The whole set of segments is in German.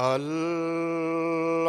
اللہ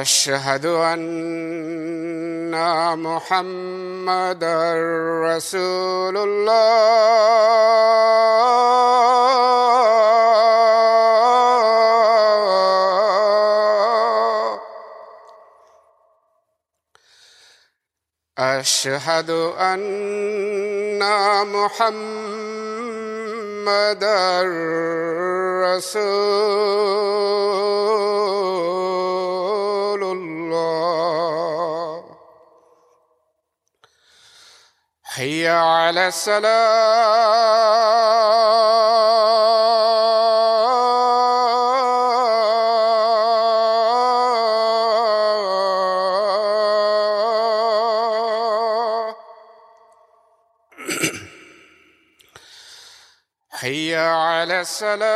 أشهد أن محمد رسول الله. أشهد أن محمد رسول الله. حي على السلام. هيا على السلام.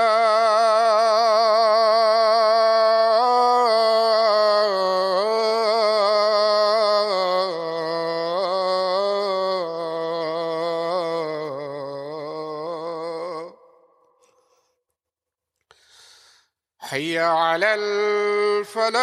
هيا على الفلاح.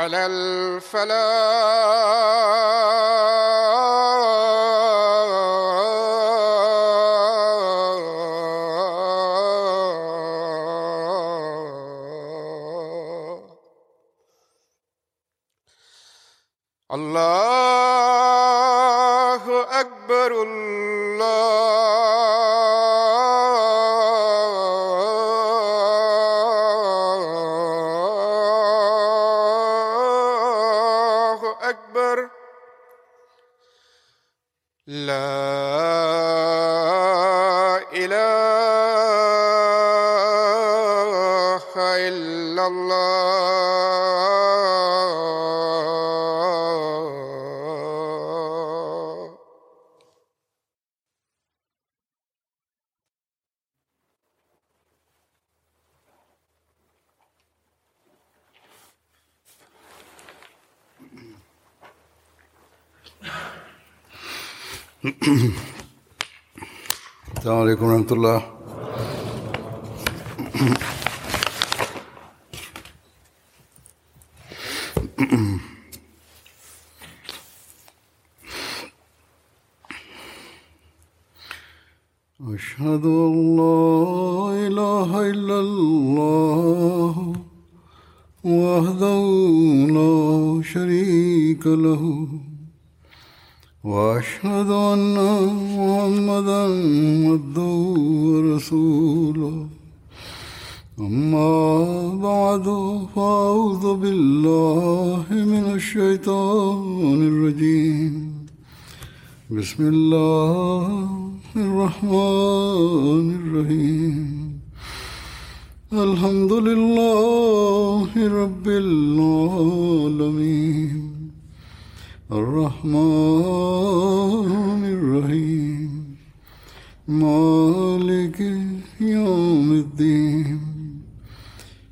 على الفلاح. الله أكبر الله.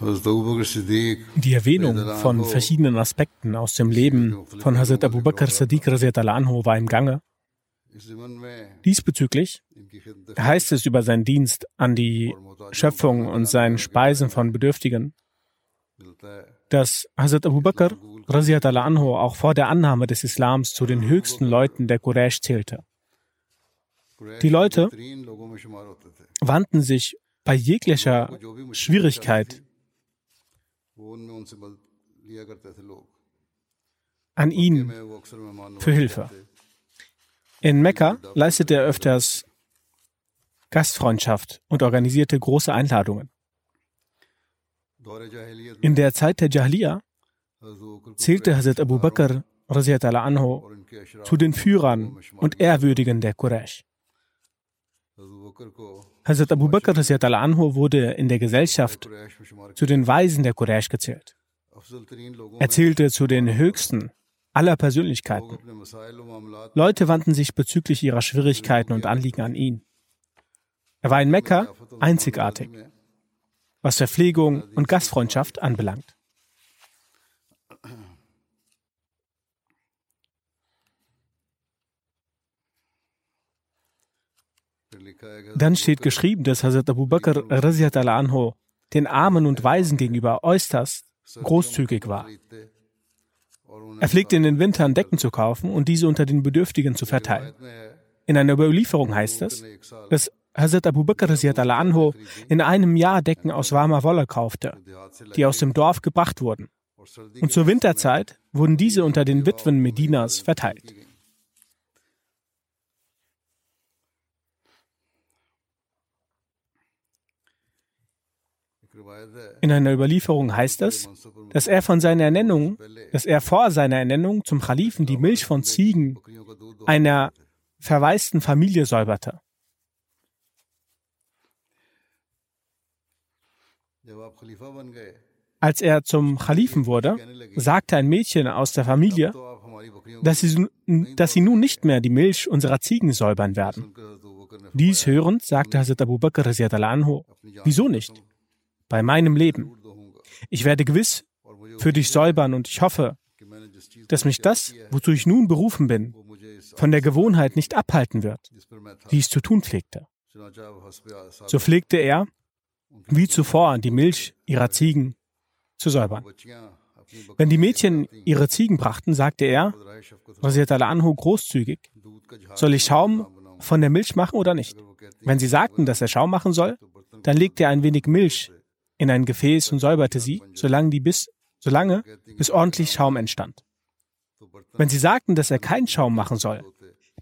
Die Erwähnung von verschiedenen Aspekten aus dem Leben von Hazrat Abu Bakr Sadiq anhu war im Gange. Diesbezüglich heißt es über seinen Dienst an die Schöpfung und seinen Speisen von Bedürftigen, dass Hazrat Abu Bakr anhu auch vor der Annahme des Islams zu den höchsten Leuten der Quraysh zählte. Die Leute wandten sich bei jeglicher Schwierigkeit an ihn für Hilfe. In Mekka leistete er öfters Gastfreundschaft und organisierte große Einladungen. In der Zeit der Jahiliya zählte Hazrat Abu Bakr anhu, zu den Führern und Ehrwürdigen der Quraysh. Hazrat Abu Bakr anhu wurde in der Gesellschaft zu den Weisen der Quraysh gezählt. Er zählte zu den höchsten aller Persönlichkeiten. Leute wandten sich bezüglich ihrer Schwierigkeiten und Anliegen an ihn. Er war in Mekka einzigartig, was Verpflegung und Gastfreundschaft anbelangt. Dann steht geschrieben, dass Hazrat Abu Bakr anhu den Armen und Weisen gegenüber äußerst großzügig war. Er pflegte in den Wintern Decken zu kaufen und diese unter den Bedürftigen zu verteilen. In einer Überlieferung heißt es, dass Hazrat Abu Bakr anhu in einem Jahr Decken aus warmer Wolle kaufte, die aus dem Dorf gebracht wurden. Und zur Winterzeit wurden diese unter den Witwen Medinas verteilt. In einer Überlieferung heißt es, dass er von seiner Ernennung, dass er vor seiner Ernennung zum Kalifen die Milch von Ziegen einer verwaisten Familie säuberte. Als er zum Kalifen wurde, sagte ein Mädchen aus der Familie, dass sie, dass sie nun nicht mehr die Milch unserer Ziegen säubern werden. Dies hörend sagte Hazrat Abu Bakr anhu, wieso nicht? bei meinem Leben. Ich werde gewiss für dich säubern und ich hoffe, dass mich das, wozu ich nun berufen bin, von der Gewohnheit nicht abhalten wird, wie ich es zu tun pflegte. So pflegte er, wie zuvor, die Milch ihrer Ziegen zu säubern. Wenn die Mädchen ihre Ziegen brachten, sagte er, Rasiat al-Anhu großzügig, soll ich Schaum von der Milch machen oder nicht? Wenn sie sagten, dass er Schaum machen soll, dann legte er ein wenig Milch in ein Gefäß und säuberte sie, solange, die bis, solange bis ordentlich Schaum entstand. Wenn sie sagten, dass er keinen Schaum machen soll,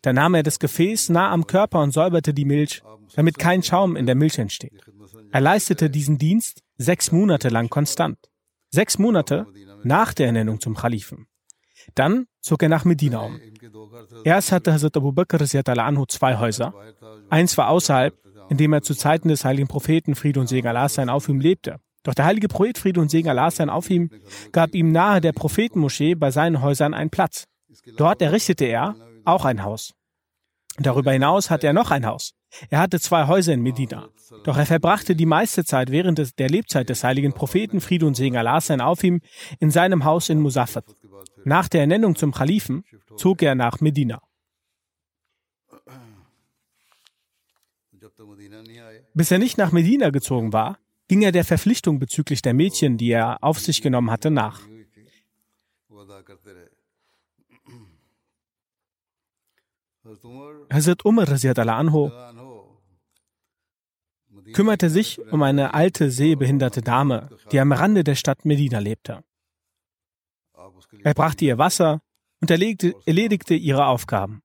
dann nahm er das Gefäß nah am Körper und säuberte die Milch, damit kein Schaum in der Milch entsteht. Er leistete diesen Dienst sechs Monate lang konstant. Sechs Monate nach der Ernennung zum Kalifen. Dann zog er nach Medina um. Erst hatte Hazrat Abu Bakr anhu zwei Häuser. Eins war außerhalb in dem er zu Zeiten des heiligen Propheten Friede und Segen Allah sein auf ihm lebte. Doch der heilige Prophet Friede und Segen Allah sein auf ihm gab ihm nahe der Prophetenmoschee bei seinen Häusern einen Platz. Dort errichtete er auch ein Haus. Darüber hinaus hatte er noch ein Haus. Er hatte zwei Häuser in Medina. Doch er verbrachte die meiste Zeit während der Lebzeit des heiligen Propheten, Friede und Segen Allah sein auf ihm, in seinem Haus in Musaffat. Nach der Ernennung zum Kalifen zog er nach Medina. Bis er nicht nach Medina gezogen war, ging er der Verpflichtung bezüglich der Mädchen, die er auf sich genommen hatte, nach. Hazrat Umar anhu kümmerte sich um eine alte sehbehinderte Dame, die am Rande der Stadt Medina lebte. Er brachte ihr Wasser und erledigte ihre Aufgaben.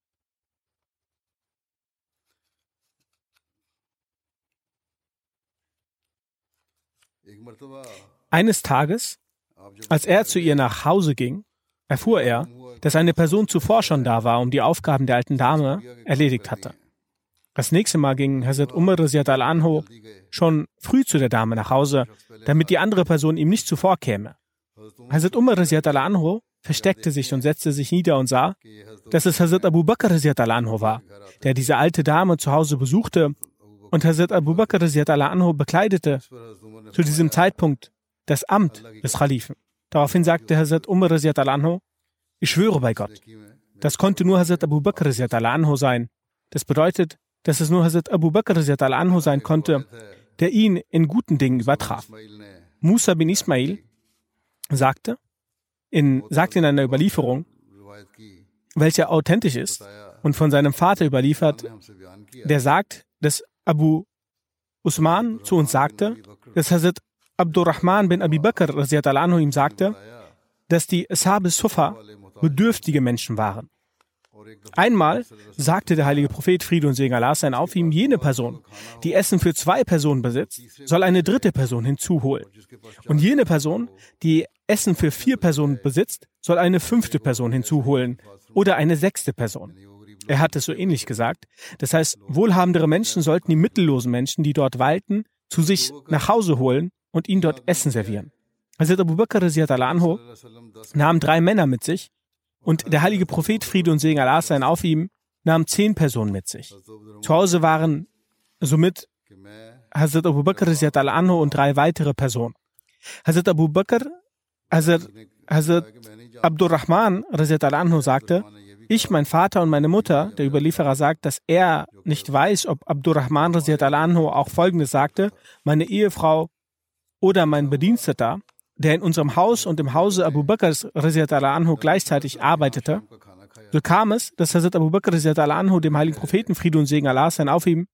Eines Tages, als er zu ihr nach Hause ging, erfuhr er, dass eine Person zuvor schon da war, um die Aufgaben der alten Dame erledigt hatte. Das nächste Mal ging Hazrat Umar al-Anho schon früh zu der Dame nach Hause, damit die andere Person ihm nicht zuvorkäme. Hazrat Umar al-Anho versteckte sich und setzte sich nieder und sah, dass es Hazrat Abu Bakr al-Anho war, der diese alte Dame zu Hause besuchte und Hazrat Abu Bakr anhu bekleidete zu diesem Zeitpunkt das Amt des Khalifen. Daraufhin sagte Hazrat Umar anhu, ich schwöre bei Gott, das konnte nur Hazrat Abu Bakr anhu sein. Das bedeutet, dass es nur Hazrat Abu Bakr anhu sein konnte, der ihn in guten Dingen übertraf. Musa bin Ismail sagte in, sagte in einer Überlieferung, welche authentisch ist und von seinem Vater überliefert, der sagt, dass Abu Usman zu uns sagte, dass Hazrat Abdurrahman bin Abi Bakr anhu ihm sagte, dass die Ashab Sufa bedürftige Menschen waren. Einmal sagte der heilige Prophet Friede und Segen Allah sein auf ihm, jene Person, die Essen für zwei Personen besitzt, soll eine dritte Person hinzuholen. Und jene Person, die Essen für vier Personen besitzt, soll eine fünfte Person hinzuholen oder eine sechste Person. Er hat es so ähnlich gesagt. Das heißt, wohlhabendere Menschen sollten die mittellosen Menschen, die dort walten, zu sich nach Hause holen und ihnen dort Essen servieren. Hazrat Abu Bakr anhu nahm drei Männer mit sich und der heilige Prophet Friede und Segen Allah sein auf ihm nahm zehn Personen mit sich. Zu Hause waren somit Hazrat Abu Bakr anhu und drei weitere Personen. Hazrat Abu Bakr, Hazrat, Hazrat Abdurrahman anhu sagte, ich, mein Vater und meine Mutter, der Überlieferer sagt, dass er nicht weiß, ob Abdurrahman anhu auch Folgendes sagte, meine Ehefrau oder mein Bediensteter, der in unserem Haus und im Hause Abu Bakrs anhu gleichzeitig arbeitete. So kam es, dass Hazrat Abu Bakr anhu dem heiligen Propheten Friede und Segen Allah sein auf ihm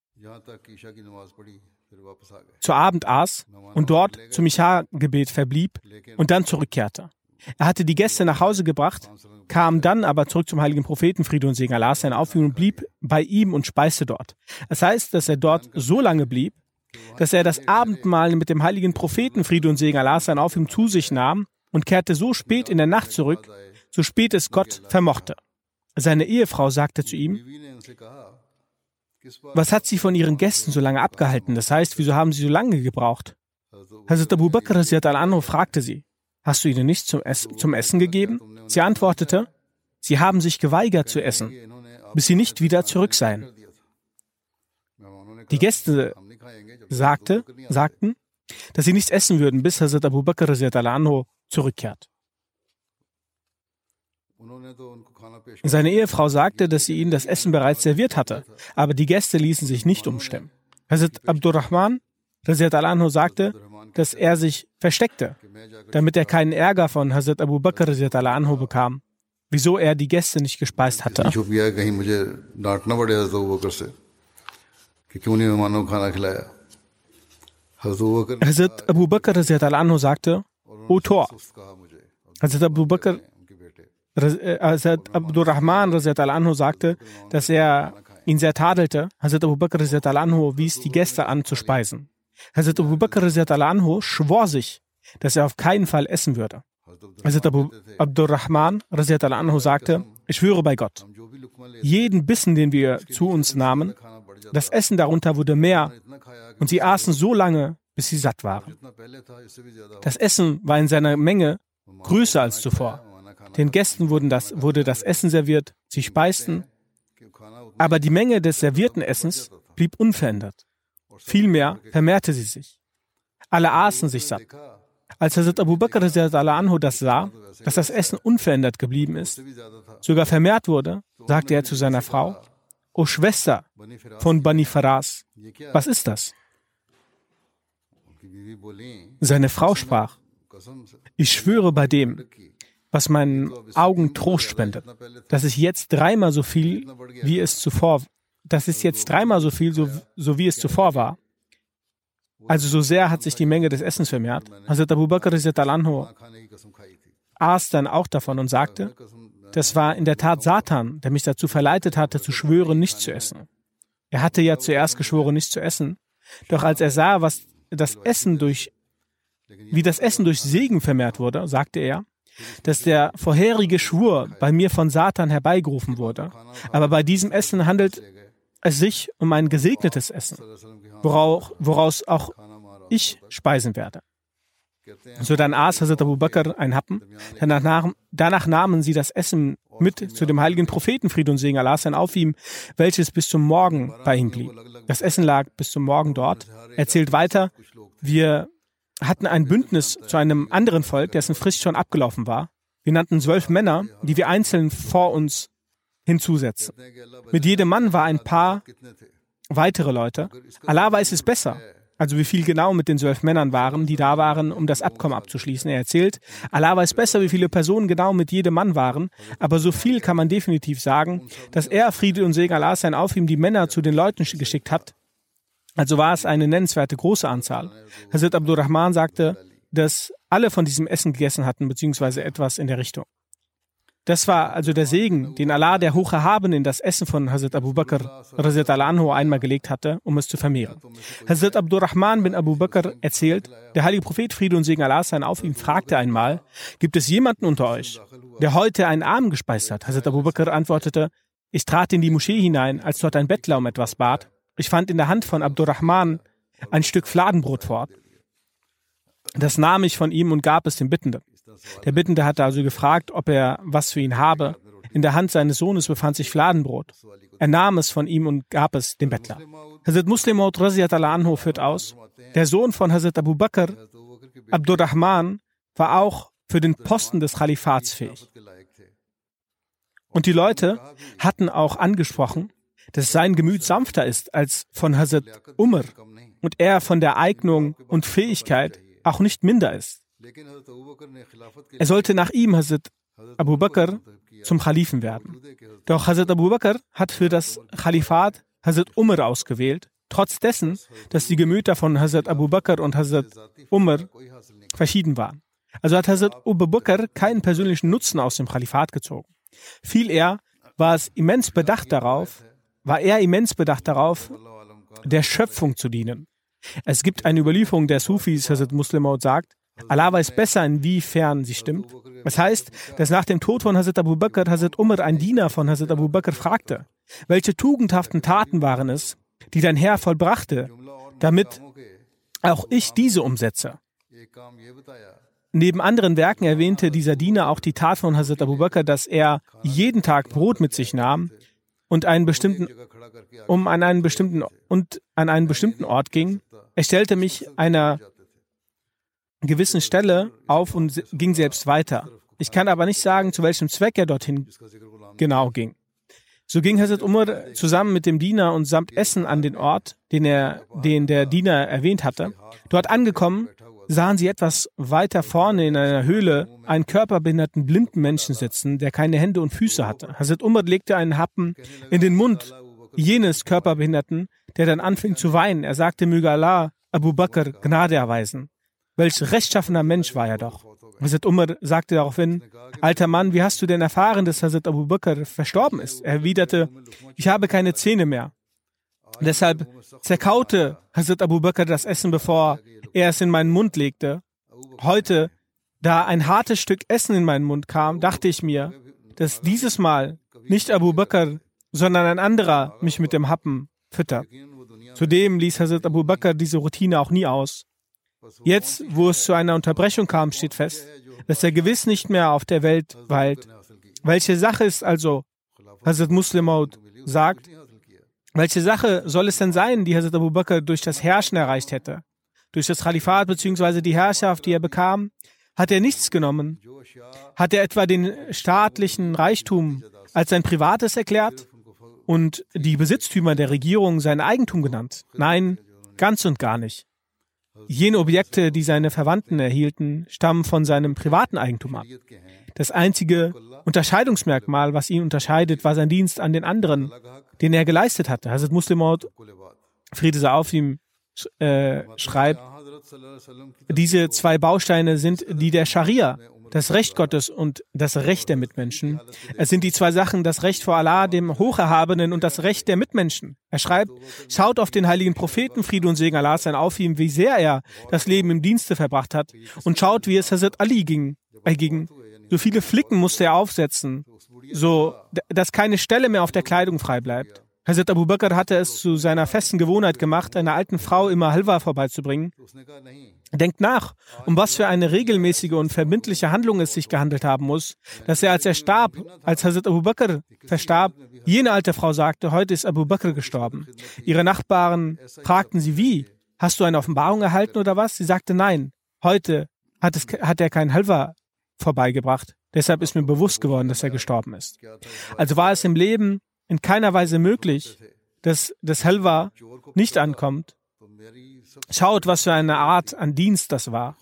zu Abend aß und dort zum Isha-Gebet verblieb und dann zurückkehrte. Er hatte die Gäste nach Hause gebracht, kam dann aber zurück zum heiligen Propheten Friede und Segen Allah sein auf und blieb bei ihm und speiste dort. Das heißt, dass er dort so lange blieb, dass er das Abendmahl mit dem heiligen Propheten Friede und Segen Allah sein auf zu sich nahm und kehrte so spät in der Nacht zurück, so spät es Gott vermochte. Seine Ehefrau sagte zu ihm, was hat sie von ihren Gästen so lange abgehalten? Das heißt, wieso haben sie so lange gebraucht? Hazrat Abu Bakr al-Anhu fragte sie, hast du ihnen nichts zum, Ess zum Essen gegeben? Sie antwortete, sie haben sich geweigert zu essen, bis sie nicht wieder zurück seien. Die Gäste sagte, sagten, dass sie nichts essen würden, bis Hazrat Abu Bakr zurückkehrt. Seine Ehefrau sagte, dass sie ihnen das Essen bereits serviert hatte, aber die Gäste ließen sich nicht umstimmen. Hazrat Abdurrahman sagte, dass er sich versteckte, damit er keinen Ärger von Hazrat Abu Bakr anhu bekam, wieso er die Gäste nicht gespeist hatte. Hazrat Abu Bakr anhu sagte, O Tor. Hazrat Abu Bakr Hazrat Abdurrahman anhu sagte, dass er ihn sehr tadelte. Hazrat Abu Bakr anhu wies die Gäste an zu speisen. Hazrat Abu Bakr anhu schwor sich, dass er auf keinen Fall essen würde. Hazrat Abu Abdurrahman anhu sagte, ich schwöre bei Gott, jeden Bissen, den wir zu uns nahmen, das Essen darunter wurde mehr und sie aßen so lange, bis sie satt waren. Das Essen war in seiner Menge größer als zuvor. Den Gästen wurden das, wurde das Essen serviert, sie speisten, aber die Menge des servierten Essens blieb unverändert. Vielmehr vermehrte sie sich. Alle aßen sich satt. Als Hazrat Abu Bakr anhu das sah, dass das Essen unverändert geblieben ist, sogar vermehrt wurde, sagte er zu seiner Frau, O Schwester von Bani Faras, was ist das? Seine Frau sprach, ich schwöre bei dem, was meinen Augen Trost spendet, dass ich jetzt dreimal so viel, wie es zuvor, das ist jetzt dreimal so viel, so, so wie es zuvor war. Also so sehr hat sich die Menge des Essens vermehrt. Hazrat Abu Bakr anhu aß dann auch davon und sagte, das war in der Tat Satan, der mich dazu verleitet hatte, zu schwören, nicht zu essen. Er hatte ja zuerst geschworen, nicht zu essen. Doch als er sah, was das Essen durch, wie das Essen durch Segen vermehrt wurde, sagte er, dass der vorherige Schwur bei mir von Satan herbeigerufen wurde. Aber bei diesem Essen handelt sich um ein gesegnetes Essen, woraus, auch ich speisen werde. So dann aß Hazrat Abu Bakr ein Happen. Danach, danach, nahmen sie das Essen mit zu dem heiligen Propheten Fried und Segen Allah sein auf ihm, welches bis zum Morgen bei ihm blieb. Das Essen lag bis zum Morgen dort. Er zählt weiter, wir hatten ein Bündnis zu einem anderen Volk, dessen Frist schon abgelaufen war. Wir nannten zwölf Männer, die wir einzeln vor uns hinzusetzen. Mit jedem Mann war ein paar weitere Leute. Allah weiß es besser. Also wie viel genau mit den zwölf Männern waren, die da waren, um das Abkommen abzuschließen. Er erzählt, Allah weiß besser, wie viele Personen genau mit jedem Mann waren, aber so viel kann man definitiv sagen, dass er, Friede und Segen Allah sein auf ihm, die Männer zu den Leuten geschickt hat, also war es eine nennenswerte große Anzahl. Hazrat Abdurrahman sagte, dass alle von diesem Essen gegessen hatten, beziehungsweise etwas in der Richtung. Das war also der Segen, den Allah, der Hocherhaben, in das Essen von Hazrat Abu Bakr anhu einmal gelegt hatte, um es zu vermehren. Hazrat Abdurrahman bin Abu Bakr erzählt, der heilige Prophet Friede und Segen Allah sein auf ihm fragte einmal, gibt es jemanden unter euch, der heute einen Arm gespeist hat? Hazrat Abu Bakr antwortete, ich trat in die Moschee hinein, als dort ein Bettler um etwas bat. Ich fand in der Hand von Abdurrahman ein Stück Fladenbrot fort. Das nahm ich von ihm und gab es dem Bittenden. Der Bittende hatte also gefragt, ob er was für ihn habe. In der Hand seines Sohnes befand sich Fladenbrot. Er nahm es von ihm und gab es dem Bettler. Hazrat Muslim anhu führt aus, der Sohn von Hazrat Abu Bakr, Abdurrahman, war auch für den Posten des Khalifats fähig. Und die Leute hatten auch angesprochen, dass sein Gemüt sanfter ist als von Hazrat Umar und er von der Eignung und Fähigkeit auch nicht minder ist. Er sollte nach ihm, Hazrat Abu Bakr, zum Khalifen werden. Doch Hazrat Abu Bakr hat für das Khalifat Hazrat Umar ausgewählt, trotz dessen, dass die Gemüter von Hazrat Abu Bakr und Hazrat Umar verschieden waren. Also hat Hazrat Abu Bakr keinen persönlichen Nutzen aus dem Khalifat gezogen. Viel eher war es immens bedacht darauf, war er immens bedacht darauf, der Schöpfung zu dienen. Es gibt eine Überlieferung der Sufis, Hazrat Muslimaut sagt, Allah weiß besser, inwiefern sie stimmt. Das heißt, dass nach dem Tod von Hazrat Abu Bakr Hazrat Umar, ein Diener von Hazrat Abu Bakr, fragte, welche tugendhaften Taten waren es, die dein Herr vollbrachte, damit auch ich diese umsetze. Neben anderen Werken erwähnte dieser Diener auch die Tat von Hazrat Abu Bakr, dass er jeden Tag Brot mit sich nahm und einen bestimmten, um an einen bestimmten und an einen bestimmten Ort ging. Er stellte mich einer gewissen Stelle auf und ging selbst weiter. Ich kann aber nicht sagen, zu welchem Zweck er dorthin genau ging. So ging Hazrat Umar zusammen mit dem Diener und samt Essen an den Ort, den er, den der Diener erwähnt hatte. Dort angekommen, sahen sie etwas weiter vorne in einer Höhle einen körperbehinderten blinden Menschen sitzen, der keine Hände und Füße hatte. Hazrat Umar legte einen Happen in den Mund jenes Körperbehinderten, der dann anfing zu weinen. Er sagte, möge Allah Abu Bakr Gnade erweisen. Welch rechtschaffener Mensch war er doch. Hazrat Umar sagte daraufhin, alter Mann, wie hast du denn erfahren, dass Hazrat Abu Bakr verstorben ist? Er erwiderte, ich habe keine Zähne mehr. Deshalb zerkaute Hazrat Abu Bakr das Essen, bevor er es in meinen Mund legte. Heute, da ein hartes Stück Essen in meinen Mund kam, dachte ich mir, dass dieses Mal nicht Abu Bakr, sondern ein anderer mich mit dem Happen füttert. Zudem ließ Hazrat Abu Bakr diese Routine auch nie aus. Jetzt, wo es zu einer Unterbrechung kam, steht fest, dass er gewiss nicht mehr auf der Welt weilt. Welche Sache ist also, Hazrat Muslimaud sagt, Welche Sache soll es denn sein, die Hazrat Abu Bakr durch das Herrschen erreicht hätte? Durch das Khalifat bzw. die Herrschaft, die er bekam, hat er nichts genommen. Hat er etwa den staatlichen Reichtum als sein privates erklärt und die Besitztümer der Regierung sein Eigentum genannt? Nein, ganz und gar nicht. Jene Objekte, die seine Verwandten erhielten, stammen von seinem privaten Eigentum ab. Das einzige Unterscheidungsmerkmal, was ihn unterscheidet, war sein Dienst an den anderen, den er geleistet hatte. Hazrat Muslimot, Friede sei auf ihm, äh, schreibt, diese zwei Bausteine sind die der Scharia, das Recht Gottes und das Recht der Mitmenschen. Es sind die zwei Sachen, das Recht vor Allah, dem Hocherhabenen, und das Recht der Mitmenschen. Er schreibt, schaut auf den heiligen Propheten, Friede und Segen Allah sein auf ihm, wie sehr er das Leben im Dienste verbracht hat, und schaut, wie es Hazrat Ali ging. Er ging. So viele Flicken musste er aufsetzen, so dass keine Stelle mehr auf der Kleidung frei bleibt. Hazrat Abu Bakr hatte es zu seiner festen Gewohnheit gemacht, einer alten Frau immer Halwa vorbeizubringen. Denkt nach, um was für eine regelmäßige und verbindliche Handlung es sich gehandelt haben muss, dass er, als er starb, als Hazrat Abu Bakr verstarb, jene alte Frau sagte, heute ist Abu Bakr gestorben. Ihre Nachbarn fragten sie, wie? Hast du eine Offenbarung erhalten oder was? Sie sagte, nein. Heute hat, es, hat er kein Halwa vorbeigebracht. Deshalb ist mir bewusst geworden, dass er gestorben ist. Also war es im Leben in keiner Weise möglich, dass das Helva nicht ankommt. Schaut, was für eine Art an Dienst das war.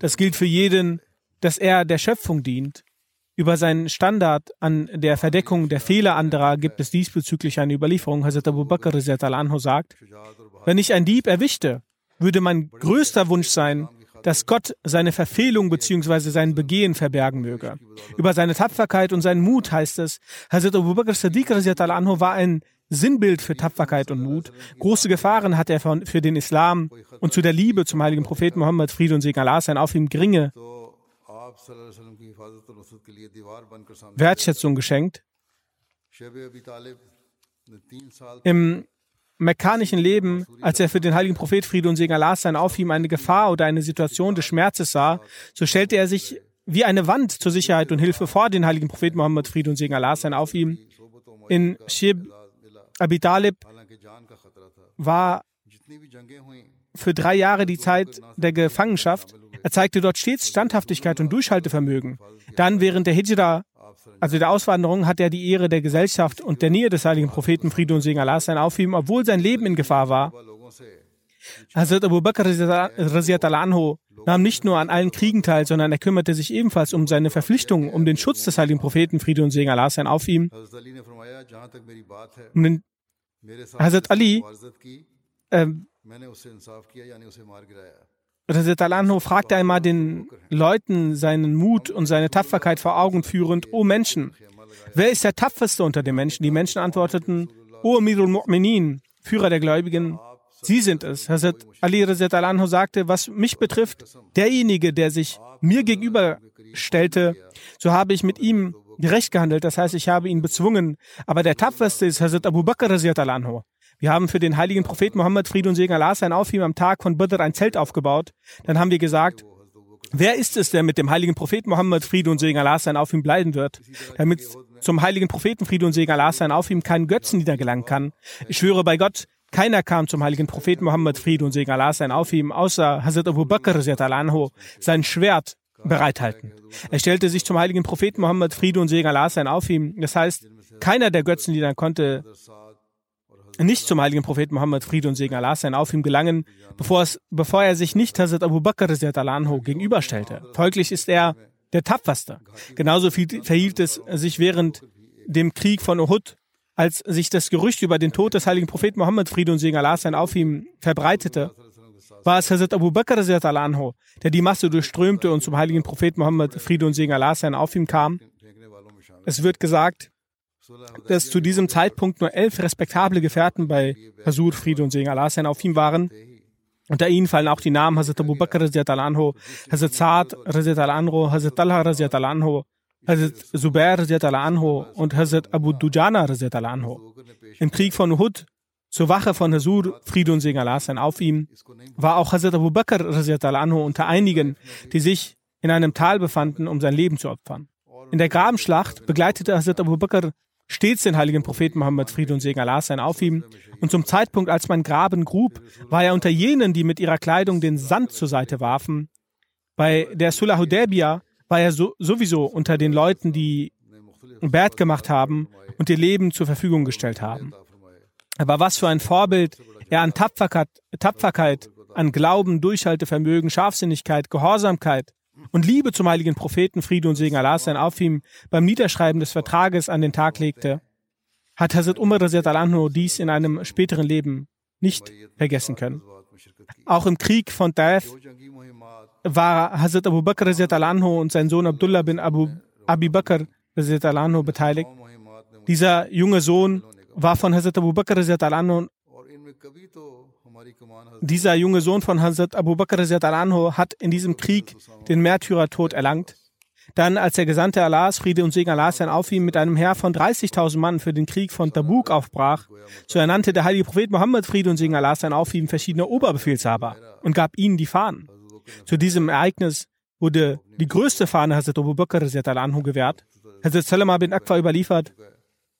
Das gilt für jeden, dass er der Schöpfung dient. Über seinen Standard an der Verdeckung der Fehler anderer gibt es diesbezüglich eine Überlieferung. Hazrat Abu Bakr al-Anhu sagt, wenn ich einen Dieb erwischte, würde mein größter Wunsch sein, dass Gott seine Verfehlung bzw. sein Begehen verbergen möge. Über seine Tapferkeit und seinen Mut heißt es, Hazrat Abu Bakr Siddiq anhu war ein Sinnbild für Tapferkeit und Mut. Große Gefahren hat er für den Islam und zu der Liebe zum heiligen Propheten Mohammed, Friede und Segen Allah sein, auf ihm geringe Wertschätzung geschenkt. Im mekkanischen Leben, als er für den heiligen Prophet Friede und Segen Allah sein auf ihm eine Gefahr oder eine Situation des Schmerzes sah, so stellte er sich wie eine Wand zur Sicherheit und Hilfe vor den heiligen Propheten Muhammad Friede und Segen Allah sein auf ihm. In Shib Abi Talib war für drei Jahre die Zeit der Gefangenschaft. Er zeigte dort stets Standhaftigkeit und Durchhaltevermögen. Dann während der Hijra also der Auswanderung hat er die Ehre der Gesellschaft und der Nähe des heiligen Propheten Friede und Segen Allah sein auf ihm, obwohl sein Leben in Gefahr war. Hazrat Abu Bakr anhu nahm nicht nur an allen Kriegen teil, sondern er kümmerte sich ebenfalls um seine Verpflichtungen, um den Schutz des heiligen Propheten Friede und Segen Allah sein auf ihm. Um den Hazrat Ali äh, Hazrat Al-Anho fragte einmal den Leuten seinen Mut und seine Tapferkeit vor Augen führend, O Menschen, wer ist der tapferste unter den Menschen? Die Menschen antworteten, O Amirul Mu'minin, Führer der Gläubigen, Sie sind es. Hazrat Ali Razat Al-Anho sagte, was mich betrifft, derjenige, der sich mir gegenüber stellte, so habe ich mit ihm gerecht gehandelt, das heißt, ich habe ihn bezwungen. Aber der tapferste ist Hazrat Abu Bakr Razat Al-Anho. Wir haben für den heiligen Propheten Mohammed Friede und Segen Allah sein auf ihm am Tag von Badr ein Zelt aufgebaut. Dann haben wir gesagt, wer ist es, der mit dem heiligen Propheten Mohammed Friede und Segen Allah sein auf ihm bleiben wird, damit zum heiligen Propheten Friede und Segen Allah sein auf ihm kein Götzen niedergelangen kann? Ich schwöre bei Gott, keiner kam zum heiligen Propheten Mohammed Friede und Segen Allah sein auf ihm, außer Hazrat Abu Bakr anhu, sein Schwert bereithalten. Er stellte sich zum heiligen Propheten Mohammed Friede und Segen Allah sein auf ihm. Das heißt, keiner der Götzenlieder konnte nicht zum heiligen Propheten Mohammed Friede und Segen Allah sein auf ihm gelangen, bevor, es, bevor er sich nicht Hazrat Abu Bakr anhu gegenüberstellte. Folglich ist er der tapferste. Genauso verhielt es sich während dem Krieg von Uhud, als sich das Gerücht über den Tod des heiligen Propheten Mohammed Friede und Segen Allah sein auf ihm verbreitete. War es Hazrat Abu Bakr anhu, der die Masse durchströmte und zum heiligen Propheten Mohammed Friede und Segen Allah sein auf ihm kam? Es wird gesagt, dass zu diesem Zeitpunkt nur elf respektable Gefährten bei Hasur, Friede und Segen Allah auf ihm waren. Unter ihnen fallen auch die Namen Hazrat Abu Bakr anhu, Hazrat Saad anhu, Hazrat Talha anhu, Hazrat Zubair anhu und Hazrat Abu Dujana anhu. Im Krieg von Uhud zur Wache von Hasur, Friede und Segen Allah auf ihm, war auch Hazrat Abu Bakr anhu unter einigen, die sich in einem Tal befanden, um sein Leben zu opfern. In der Grabenschlacht begleitete Hazrat Abu Bakr stets den heiligen Propheten Mohammed Friede und Segen Allah sein auf ihm. Und zum Zeitpunkt, als mein Graben grub, war er unter jenen, die mit ihrer Kleidung den Sand zur Seite warfen. Bei der Sulah Hudaybiyah war er so, sowieso unter den Leuten, die Bert gemacht haben und ihr Leben zur Verfügung gestellt haben. Aber was für ein Vorbild er an Tapferkeit, Tapferkeit an Glauben, Durchhaltevermögen, Scharfsinnigkeit, Gehorsamkeit und Liebe zum heiligen Propheten, Friede und Segen Allah sein auf ihm beim Niederschreiben des Vertrages an den Tag legte, hat Hazrat Umar al dies in einem späteren Leben nicht vergessen können. Auch im Krieg von Taif war Hazrat Abu Bakr al und sein Sohn Abdullah bin Abu Abi Bakr al beteiligt. Dieser junge Sohn war von Hazrat Abu Bakr al dieser junge Sohn von Hazrat Abu Bakr hat in diesem Krieg den Märtyrertod erlangt. Dann, als der Gesandte Allahs, Friede und Segen Allahs sein auf ihm mit einem Heer von 30.000 Mann für den Krieg von Tabuk aufbrach, so ernannte der heilige Prophet Mohammed, Friede und Segen Allahs sein auf ihm verschiedene Oberbefehlshaber und gab ihnen die Fahnen. Zu diesem Ereignis wurde die größte Fahne Hazrat Abu Bakr gewährt. Hazrat Salama bin Akwa überliefert,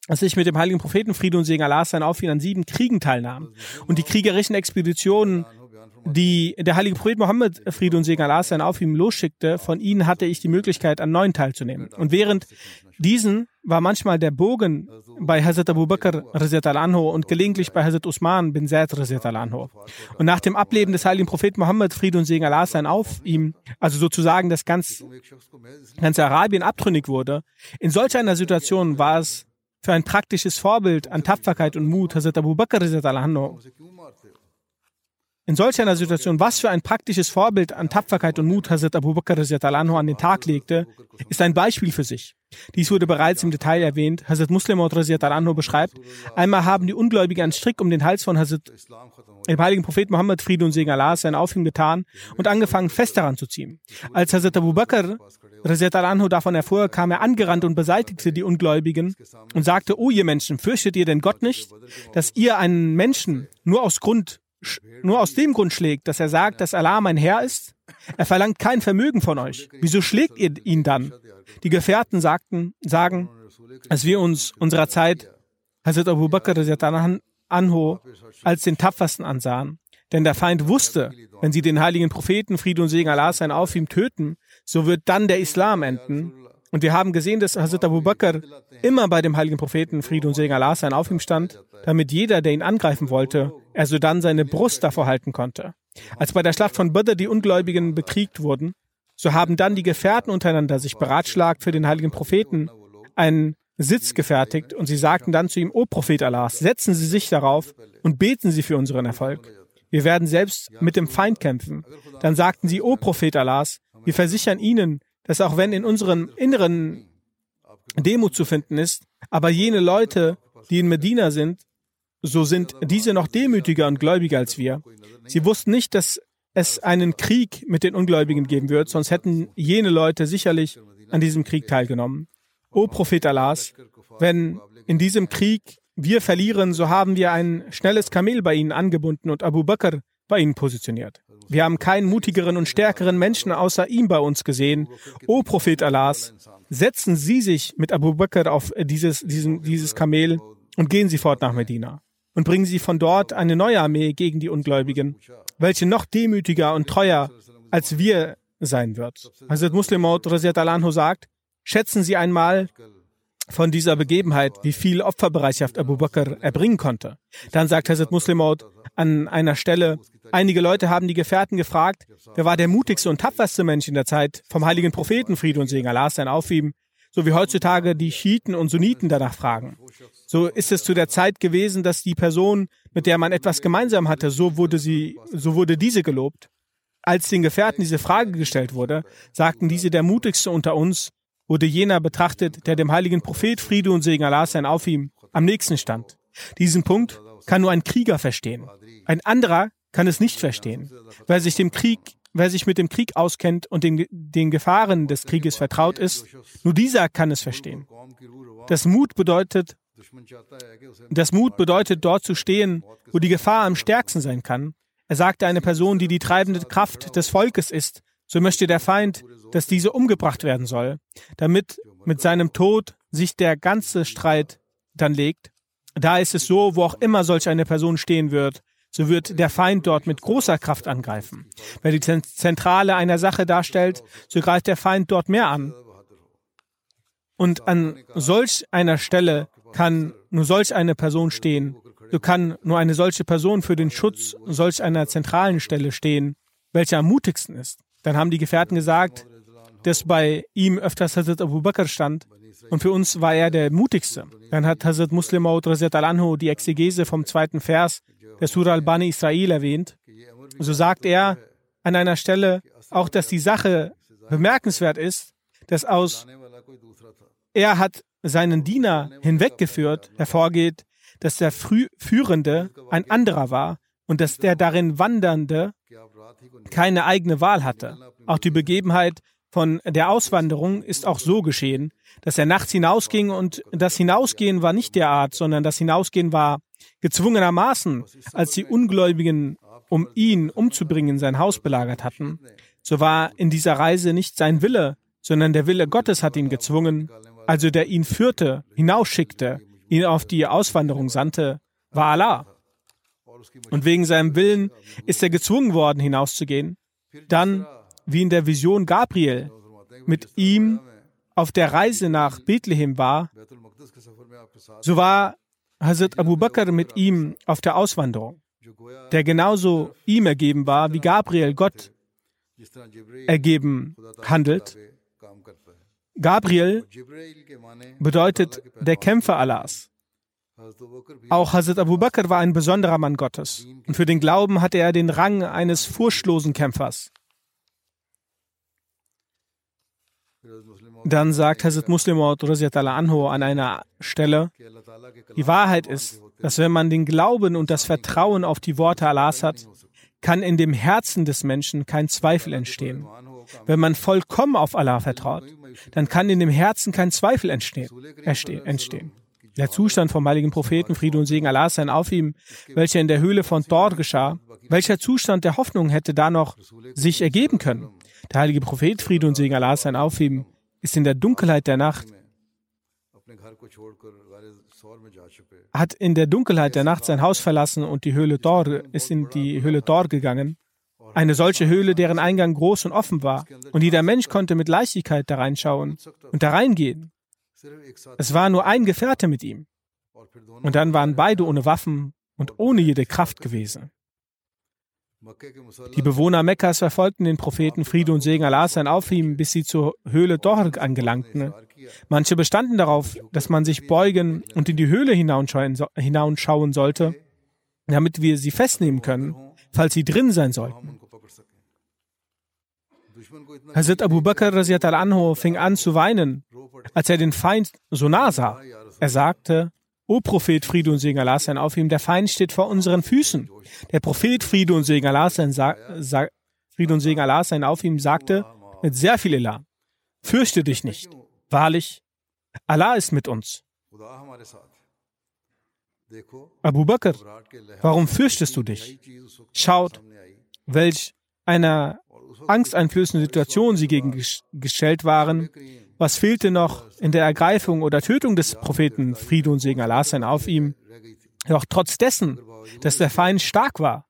dass ich mit dem heiligen Propheten Friede und Segen Allah sein auf ihn an sieben Kriegen teilnahm. Und die kriegerischen Expeditionen, die der heilige Prophet Mohammed Friede und Segen Allah sein auf ihm losschickte, von ihnen hatte ich die Möglichkeit, an neun teilzunehmen. Und während diesen war manchmal der Bogen bei Hazrat Abu Bakr anhu und gelegentlich bei Hazrat Usman bin Zaid anhu. Und nach dem Ableben des heiligen Propheten Mohammed Friede und Segen Allah sein auf ihm, also sozusagen das ganz, ganze Arabien abtrünnig wurde, in solch einer Situation war es für ein praktisches Vorbild an Tapferkeit und Mut Hazrat Abu Bakr in solch einer Situation, was für ein praktisches Vorbild an Tapferkeit und Mut Hazrat Abu Bakr an den Tag legte, ist ein Beispiel für sich. Dies wurde bereits im Detail erwähnt. Hazrat Muslim anhu beschreibt, einmal haben die Ungläubigen einen Strick um den Hals von Hazrat, dem heiligen Prophet Muhammad, Friede und Segen Allah, sein auf ihm getan und angefangen, fest daran zu ziehen. Als Hazrat Abu Bakr anhu davon erfuhr, kam er angerannt und beseitigte die Ungläubigen und sagte, O ihr Menschen, fürchtet ihr denn Gott nicht, dass ihr einen Menschen nur aus Grund nur aus dem Grund schlägt, dass er sagt, dass Allah mein Herr ist? Er verlangt kein Vermögen von euch. Wieso schlägt ihr ihn dann? Die Gefährten sagten, sagen, dass wir uns unserer Zeit Hazrat Abu Bakr anho als den tapfersten ansahen. Denn der Feind wusste, wenn sie den heiligen Propheten, Friede und Segen Allah sein auf ihm töten, so wird dann der Islam enden. Und wir haben gesehen, dass Hazrat Abu Bakr immer bei dem heiligen Propheten, Friede und Segen Allah sein auf ihm stand, damit jeder, der ihn angreifen wollte, er so dann seine Brust davor halten konnte. Als bei der Schlacht von Badr die Ungläubigen bekriegt wurden, so haben dann die Gefährten untereinander sich beratschlagt für den heiligen Propheten einen Sitz gefertigt und sie sagten dann zu ihm, O Prophet Allahs, setzen Sie sich darauf und beten Sie für unseren Erfolg. Wir werden selbst mit dem Feind kämpfen. Dann sagten sie, O Prophet Allahs, wir versichern Ihnen, dass auch wenn in unserem Inneren Demut zu finden ist, aber jene Leute, die in Medina sind, so sind diese noch demütiger und gläubiger als wir. Sie wussten nicht, dass es einen Krieg mit den Ungläubigen geben wird, sonst hätten jene Leute sicherlich an diesem Krieg teilgenommen. O Prophet Allahs, wenn in diesem Krieg wir verlieren, so haben wir ein schnelles Kamel bei ihnen angebunden und Abu Bakr bei ihnen positioniert. Wir haben keinen mutigeren und stärkeren Menschen außer ihm bei uns gesehen. O Prophet Allahs, setzen Sie sich mit Abu Bakr auf dieses, diesen, dieses Kamel und gehen Sie fort nach Medina und bringen Sie von dort eine neue Armee gegen die Ungläubigen, welche noch demütiger und treuer als wir sein wird. Hazrat Muslim Maud sagt, schätzen Sie einmal von dieser Begebenheit, wie viel Opferbereitschaft Abu Bakr erbringen konnte. Dann sagt Hazrat Muslim Maud an einer Stelle, einige Leute haben die Gefährten gefragt, wer war der mutigste und tapferste Mensch in der Zeit vom heiligen Propheten Friede und Segen Allah sein auf ihm, so wie heutzutage die Schiiten und Sunniten danach fragen. So ist es zu der Zeit gewesen, dass die Person, mit der man etwas gemeinsam hatte, so wurde sie, so wurde diese gelobt. Als den Gefährten diese Frage gestellt wurde, sagten diese, der mutigste unter uns wurde jener betrachtet, der dem heiligen Prophet Friede und Segen Allah sein auf ihm am nächsten stand. Diesen Punkt kann nur ein Krieger verstehen. Ein anderer kann es nicht verstehen. Wer sich dem Krieg Wer sich mit dem Krieg auskennt und den, den Gefahren des Krieges vertraut ist, nur dieser kann es verstehen. Das Mut bedeutet, das Mut bedeutet, dort zu stehen, wo die Gefahr am stärksten sein kann. Er sagte, eine Person, die die treibende Kraft des Volkes ist, so möchte der Feind, dass diese umgebracht werden soll, damit mit seinem Tod sich der ganze Streit dann legt, da ist es so, wo auch immer solch eine Person stehen wird, so wird der Feind dort mit großer Kraft angreifen. Wer die Zentrale einer Sache darstellt, so greift der Feind dort mehr an. Und an solch einer Stelle kann nur solch eine Person stehen. So kann nur eine solche Person für den Schutz solch einer zentralen Stelle stehen, welche am mutigsten ist. Dann haben die Gefährten gesagt, dass bei ihm öfters Hazrat Abu Bakr stand und für uns war er der mutigste. Dann hat Hazrat Muslim Maud al-Anhu die Exegese vom zweiten Vers der Surah al-Bani Israel erwähnt. So sagt er an einer Stelle auch, dass die Sache bemerkenswert ist, dass aus er hat seinen Diener hinweggeführt, hervorgeht, dass der Führende ein anderer war und dass der darin Wandernde keine eigene Wahl hatte. Auch die Begebenheit von der Auswanderung ist auch so geschehen, dass er nachts hinausging und das Hinausgehen war nicht der Art, sondern das Hinausgehen war gezwungenermaßen, als die Ungläubigen, um ihn umzubringen, sein Haus belagert hatten. So war in dieser Reise nicht sein Wille, sondern der Wille Gottes hat ihn gezwungen, also der ihn führte, hinausschickte, ihn auf die Auswanderung sandte, war Allah. Und wegen seinem Willen ist er gezwungen worden, hinauszugehen. Dann wie in der Vision Gabriel mit ihm auf der Reise nach Bethlehem war, so war Hazrat Abu Bakr mit ihm auf der Auswanderung, der genauso ihm ergeben war, wie Gabriel Gott ergeben handelt. Gabriel bedeutet der Kämpfer Allahs. Auch Hazrat Abu Bakr war ein besonderer Mann Gottes und für den Glauben hatte er den Rang eines furchtlosen Kämpfers. Dann sagt Hazrat Muslim Anho an einer Stelle, die Wahrheit ist, dass wenn man den Glauben und das Vertrauen auf die Worte Allahs hat, kann in dem Herzen des Menschen kein Zweifel entstehen. Wenn man vollkommen auf Allah vertraut, dann kann in dem Herzen kein Zweifel entstehen. entstehen. Der Zustand vom heiligen Propheten, Friede und Segen Allah sein auf ihm, welcher in der Höhle von Dor geschah, welcher Zustand der Hoffnung hätte da noch sich ergeben können? Der heilige Prophet, Friede und Segen Allah sein auf ihm, ist in der Dunkelheit der Nacht, hat in der Dunkelheit der Nacht sein Haus verlassen und die Höhle Dor ist in die Höhle Dor gegangen. Eine solche Höhle, deren Eingang groß und offen war. Und jeder Mensch konnte mit Leichtigkeit da reinschauen und da reingehen. Es war nur ein Gefährte mit ihm. Und dann waren beide ohne Waffen und ohne jede Kraft gewesen. Die Bewohner Mekkas verfolgten den Propheten Friede und Segen Allah sein auf ihm, bis sie zur Höhle Dorg angelangten. Manche bestanden darauf, dass man sich beugen und in die Höhle hinausschauen sollte, damit wir sie festnehmen können, falls sie drin sein sollten. Hazrat Abu Bakr anho fing an zu weinen, als er den Feind so nah sah. Er sagte, O Prophet, Friede und Segen Allah sein auf ihm, der Feind steht vor unseren Füßen. Der Prophet, Friede und Segen Allah sein, Friede und Segen Allah sein auf ihm, sagte mit sehr viel Elan, fürchte dich nicht. Wahrlich, Allah ist mit uns. Abu Bakr, warum fürchtest du dich? Schaut, welch einer angsteinflößenden Situation sie gegengestellt waren, was fehlte noch in der Ergreifung oder Tötung des Propheten Friede und Segen Allah sein auf ihm? Doch trotz dessen, dass der Feind stark war,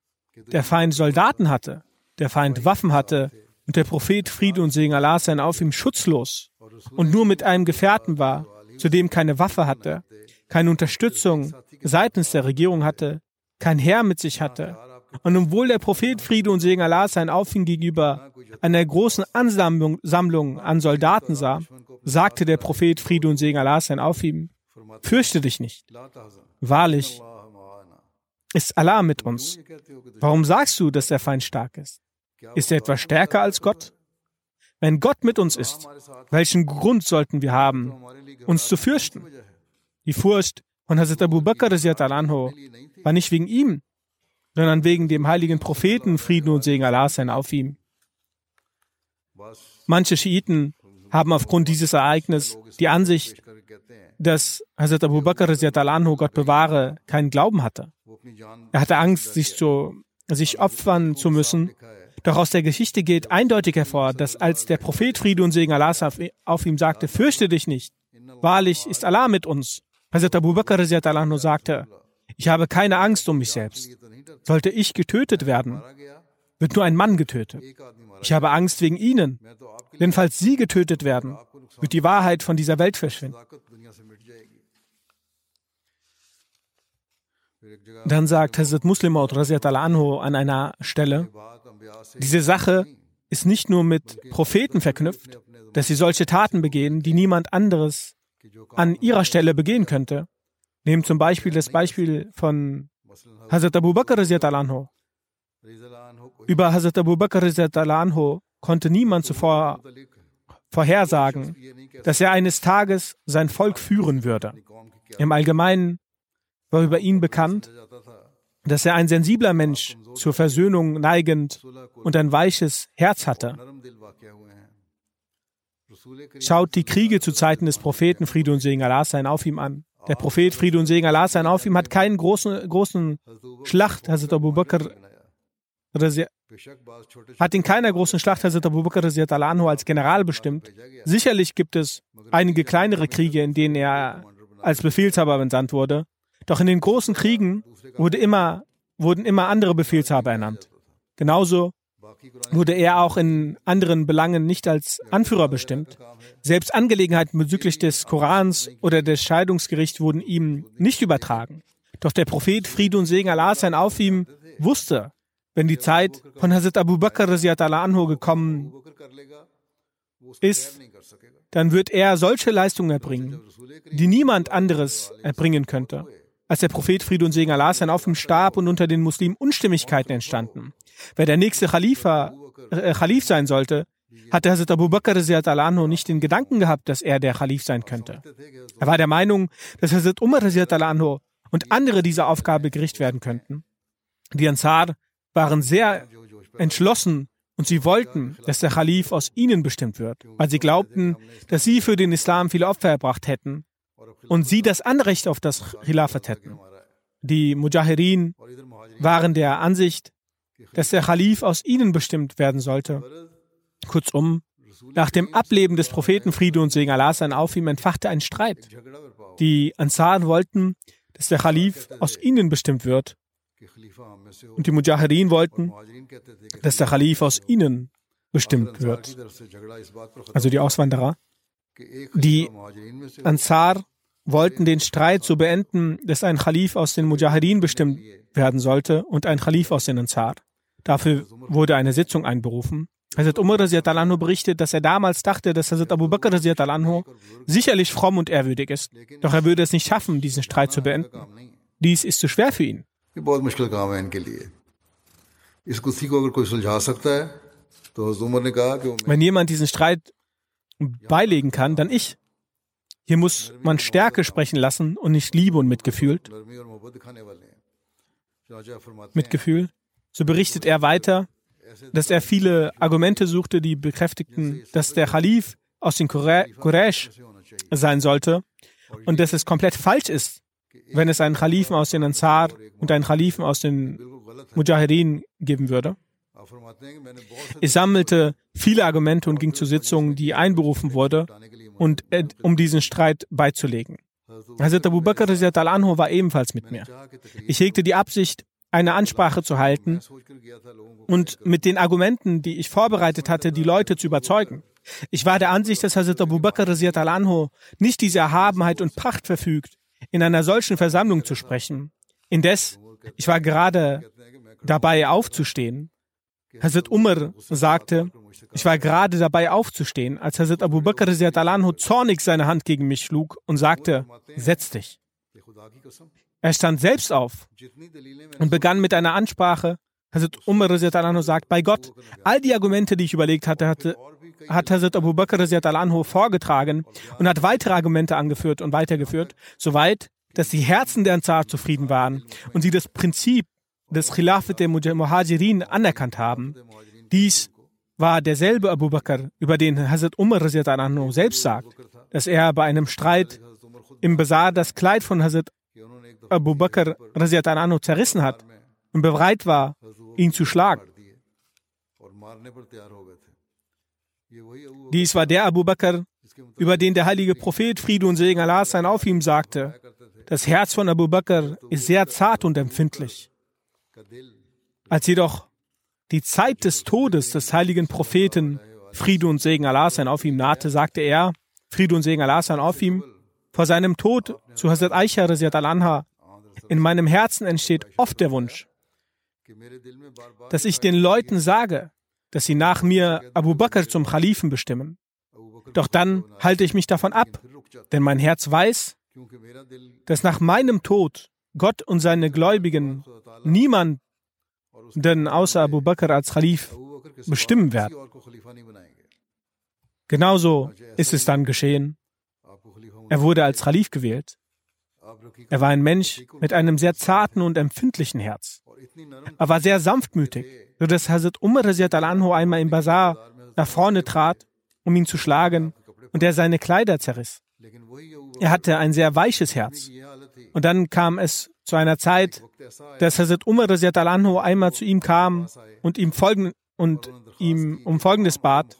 der Feind Soldaten hatte, der Feind Waffen hatte und der Prophet Friede und Segen Allah sein auf ihm schutzlos und nur mit einem Gefährten war, zu dem keine Waffe hatte, keine Unterstützung seitens der Regierung hatte, kein Herr mit sich hatte, und obwohl der Prophet Friede und Segen Allah sein auf ihn gegenüber einer großen Ansammlung an Soldaten sah, sagte der Prophet Friede und Segen Allah sein auf ihm, fürchte dich nicht. Wahrlich ist Allah mit uns. Warum sagst du, dass der Feind stark ist? Ist er etwa stärker als Gott? Wenn Gott mit uns ist, welchen Grund sollten wir haben, uns zu fürchten? Die Furcht von Hazrat Abu Bakr war nicht wegen ihm, sondern wegen dem heiligen Propheten Frieden und Segen Allah sein auf ihm. Manche Schiiten haben aufgrund dieses Ereignisses die Ansicht, dass Hazrat Abu Bakr anhu, Gott bewahre, keinen Glauben hatte. Er hatte Angst, sich, zu, sich opfern zu müssen. Doch aus der Geschichte geht eindeutig hervor, dass als der Prophet Friede und Segen Allah auf ihm sagte, fürchte dich nicht, wahrlich ist Allah mit uns, Hazrat Abu Bakr sagte, ich habe keine Angst um mich selbst. Sollte ich getötet werden, wird nur ein Mann getötet. Ich habe Angst wegen ihnen, denn falls sie getötet werden, wird die Wahrheit von dieser Welt verschwinden. Dann sagt Hazrat Muslim anhu an einer Stelle, diese Sache ist nicht nur mit Propheten verknüpft, dass sie solche Taten begehen, die niemand anderes an ihrer Stelle begehen könnte. Nehmen zum Beispiel das Beispiel von Hazrat Abu Bakr. Über Hazrat Abu Bakr konnte niemand zuvor vorhersagen, dass er eines Tages sein Volk führen würde. Im Allgemeinen war über ihn bekannt, dass er ein sensibler Mensch zur Versöhnung neigend und ein weiches Herz hatte. Schaut die Kriege zu Zeiten des Propheten Friede und Segen Allah sein auf ihm an. Der Prophet Friede und Segen Allah sein auf ihm hat keinen großen, großen Schlacht, Hazrat Abu Bakr hat in keiner großen Schlacht Hazrat Abu Bakr als General bestimmt. Sicherlich gibt es einige kleinere Kriege, in denen er als Befehlshaber entsandt wurde. Doch in den großen Kriegen wurde immer, wurden immer andere Befehlshaber ernannt. Genauso wurde er auch in anderen Belangen nicht als Anführer bestimmt. Selbst Angelegenheiten bezüglich des Korans oder des Scheidungsgerichts wurden ihm nicht übertragen. Doch der Prophet Friede und Segen Allah sein auf ihm wusste, wenn die Zeit von Hazrat Abu Bakr anhu gekommen ist, dann wird er solche Leistungen erbringen, die niemand anderes erbringen könnte. Als der Prophet Friede und Segen Allah sein auf ihm starb und unter den Muslimen Unstimmigkeiten entstanden. Wer der nächste Khalifa, äh, Khalif sein sollte, hatte Hazrat Abu Bakr anhu nicht den Gedanken gehabt, dass er der Khalif sein könnte. Er war der Meinung, dass Hazrat Umar anhu und andere dieser Aufgabe gericht werden könnten. Die Ansar waren sehr entschlossen und sie wollten, dass der Khalif aus ihnen bestimmt wird, weil sie glaubten, dass sie für den Islam viele Opfer erbracht hätten und sie das Anrecht auf das Khilafat hätten. Die Mujahirin waren der Ansicht, dass der Khalif aus ihnen bestimmt werden sollte. Kurzum, nach dem Ableben des Propheten Friede und Segen Allah sein auf ihm entfachte ein Streit. Die Ansar wollten, dass der Khalif aus ihnen bestimmt wird und die Mujahirin wollten, dass der Khalif aus ihnen bestimmt wird. Also die Auswanderer. Die Ansar wollten den Streit so beenden, dass ein Khalif aus den Mujahirin bestimmt werden sollte und ein Khalif aus den Ansar. Dafür wurde eine Sitzung einberufen. Hazrat Umar anhu berichtet, dass er damals dachte, dass Hazrat Abu Bakr anhu sicherlich fromm und ehrwürdig ist, doch er würde es nicht schaffen, diesen Streit zu beenden. Dies ist zu schwer für ihn. Wenn jemand diesen Streit beilegen kann, dann ich. Hier muss man Stärke sprechen lassen und nicht Liebe und Mitgefühl. Mitgefühl. So berichtet er weiter, dass er viele Argumente suchte, die bekräftigten, dass der Khalif aus den Quraysh sein sollte und dass es komplett falsch ist, wenn es einen Khalifen aus den Ansar und einen Khalifen aus den Mujahirin geben würde. Ich sammelte viele Argumente und ging zur Sitzung, die einberufen wurde, und, äh, um diesen Streit beizulegen. Hazrat Abu Bakr war ebenfalls mit mir. Ich hegte die Absicht, eine Ansprache zu halten und mit den Argumenten, die ich vorbereitet hatte, die Leute zu überzeugen. Ich war der Ansicht, dass Hazrat Abu Bakr al-Anhu nicht diese Erhabenheit und Pracht verfügt, in einer solchen Versammlung zu sprechen. Indes, ich war gerade dabei aufzustehen. Hazrat Umar sagte, ich war gerade dabei aufzustehen, als Hazrat Abu Bakr Anhu zornig seine Hand gegen mich schlug und sagte, setz dich. Er stand selbst auf und begann mit einer Ansprache. Hazrat Umar Anhu sagt, bei Gott, all die Argumente, die ich überlegt hatte, hatte hat Hazrat Abu Bakr anhu vorgetragen und hat weitere Argumente angeführt und weitergeführt, soweit, dass die Herzen der Ansar zufrieden waren und sie das Prinzip des Khilafat der Muhajirin anerkannt haben. Dies war derselbe Abu Bakr, über den Hazrat Umar anhu selbst sagt, dass er bei einem Streit im Bazar das Kleid von Hazrat Abu Bakr anhu zerrissen hat und bereit war, ihn zu schlagen. Dies war der Abu Bakr, über den der heilige Prophet Friede und Segen Allah sein auf ihm sagte, das Herz von Abu Bakr ist sehr zart und empfindlich. Als jedoch die Zeit des Todes des heiligen Propheten, Friede und Segen Allah sein auf ihm nahte, sagte er, Friede und Segen Allah sein auf ihm, vor seinem Tod zu Hazrat Aisha al-Anha, in meinem Herzen entsteht oft der Wunsch, dass ich den Leuten sage, dass sie nach mir Abu Bakr zum Khalifen bestimmen. Doch dann halte ich mich davon ab, denn mein Herz weiß, dass nach meinem Tod Gott und seine Gläubigen niemanden außer Abu Bakr als Khalif bestimmen werden. Genauso ist es dann geschehen. Er wurde als Khalif gewählt. Er war ein Mensch mit einem sehr zarten und empfindlichen Herz. Er war sehr sanftmütig, sodass Hazrat Umar al-Anhu einmal im Bazar nach vorne trat, um ihn zu schlagen, und er seine Kleider zerriss. Er hatte ein sehr weiches Herz. Und dann kam es zu einer Zeit, dass Hazrat Umar al-Anhu einmal zu ihm kam und ihm folgen und ihm um Folgendes bat.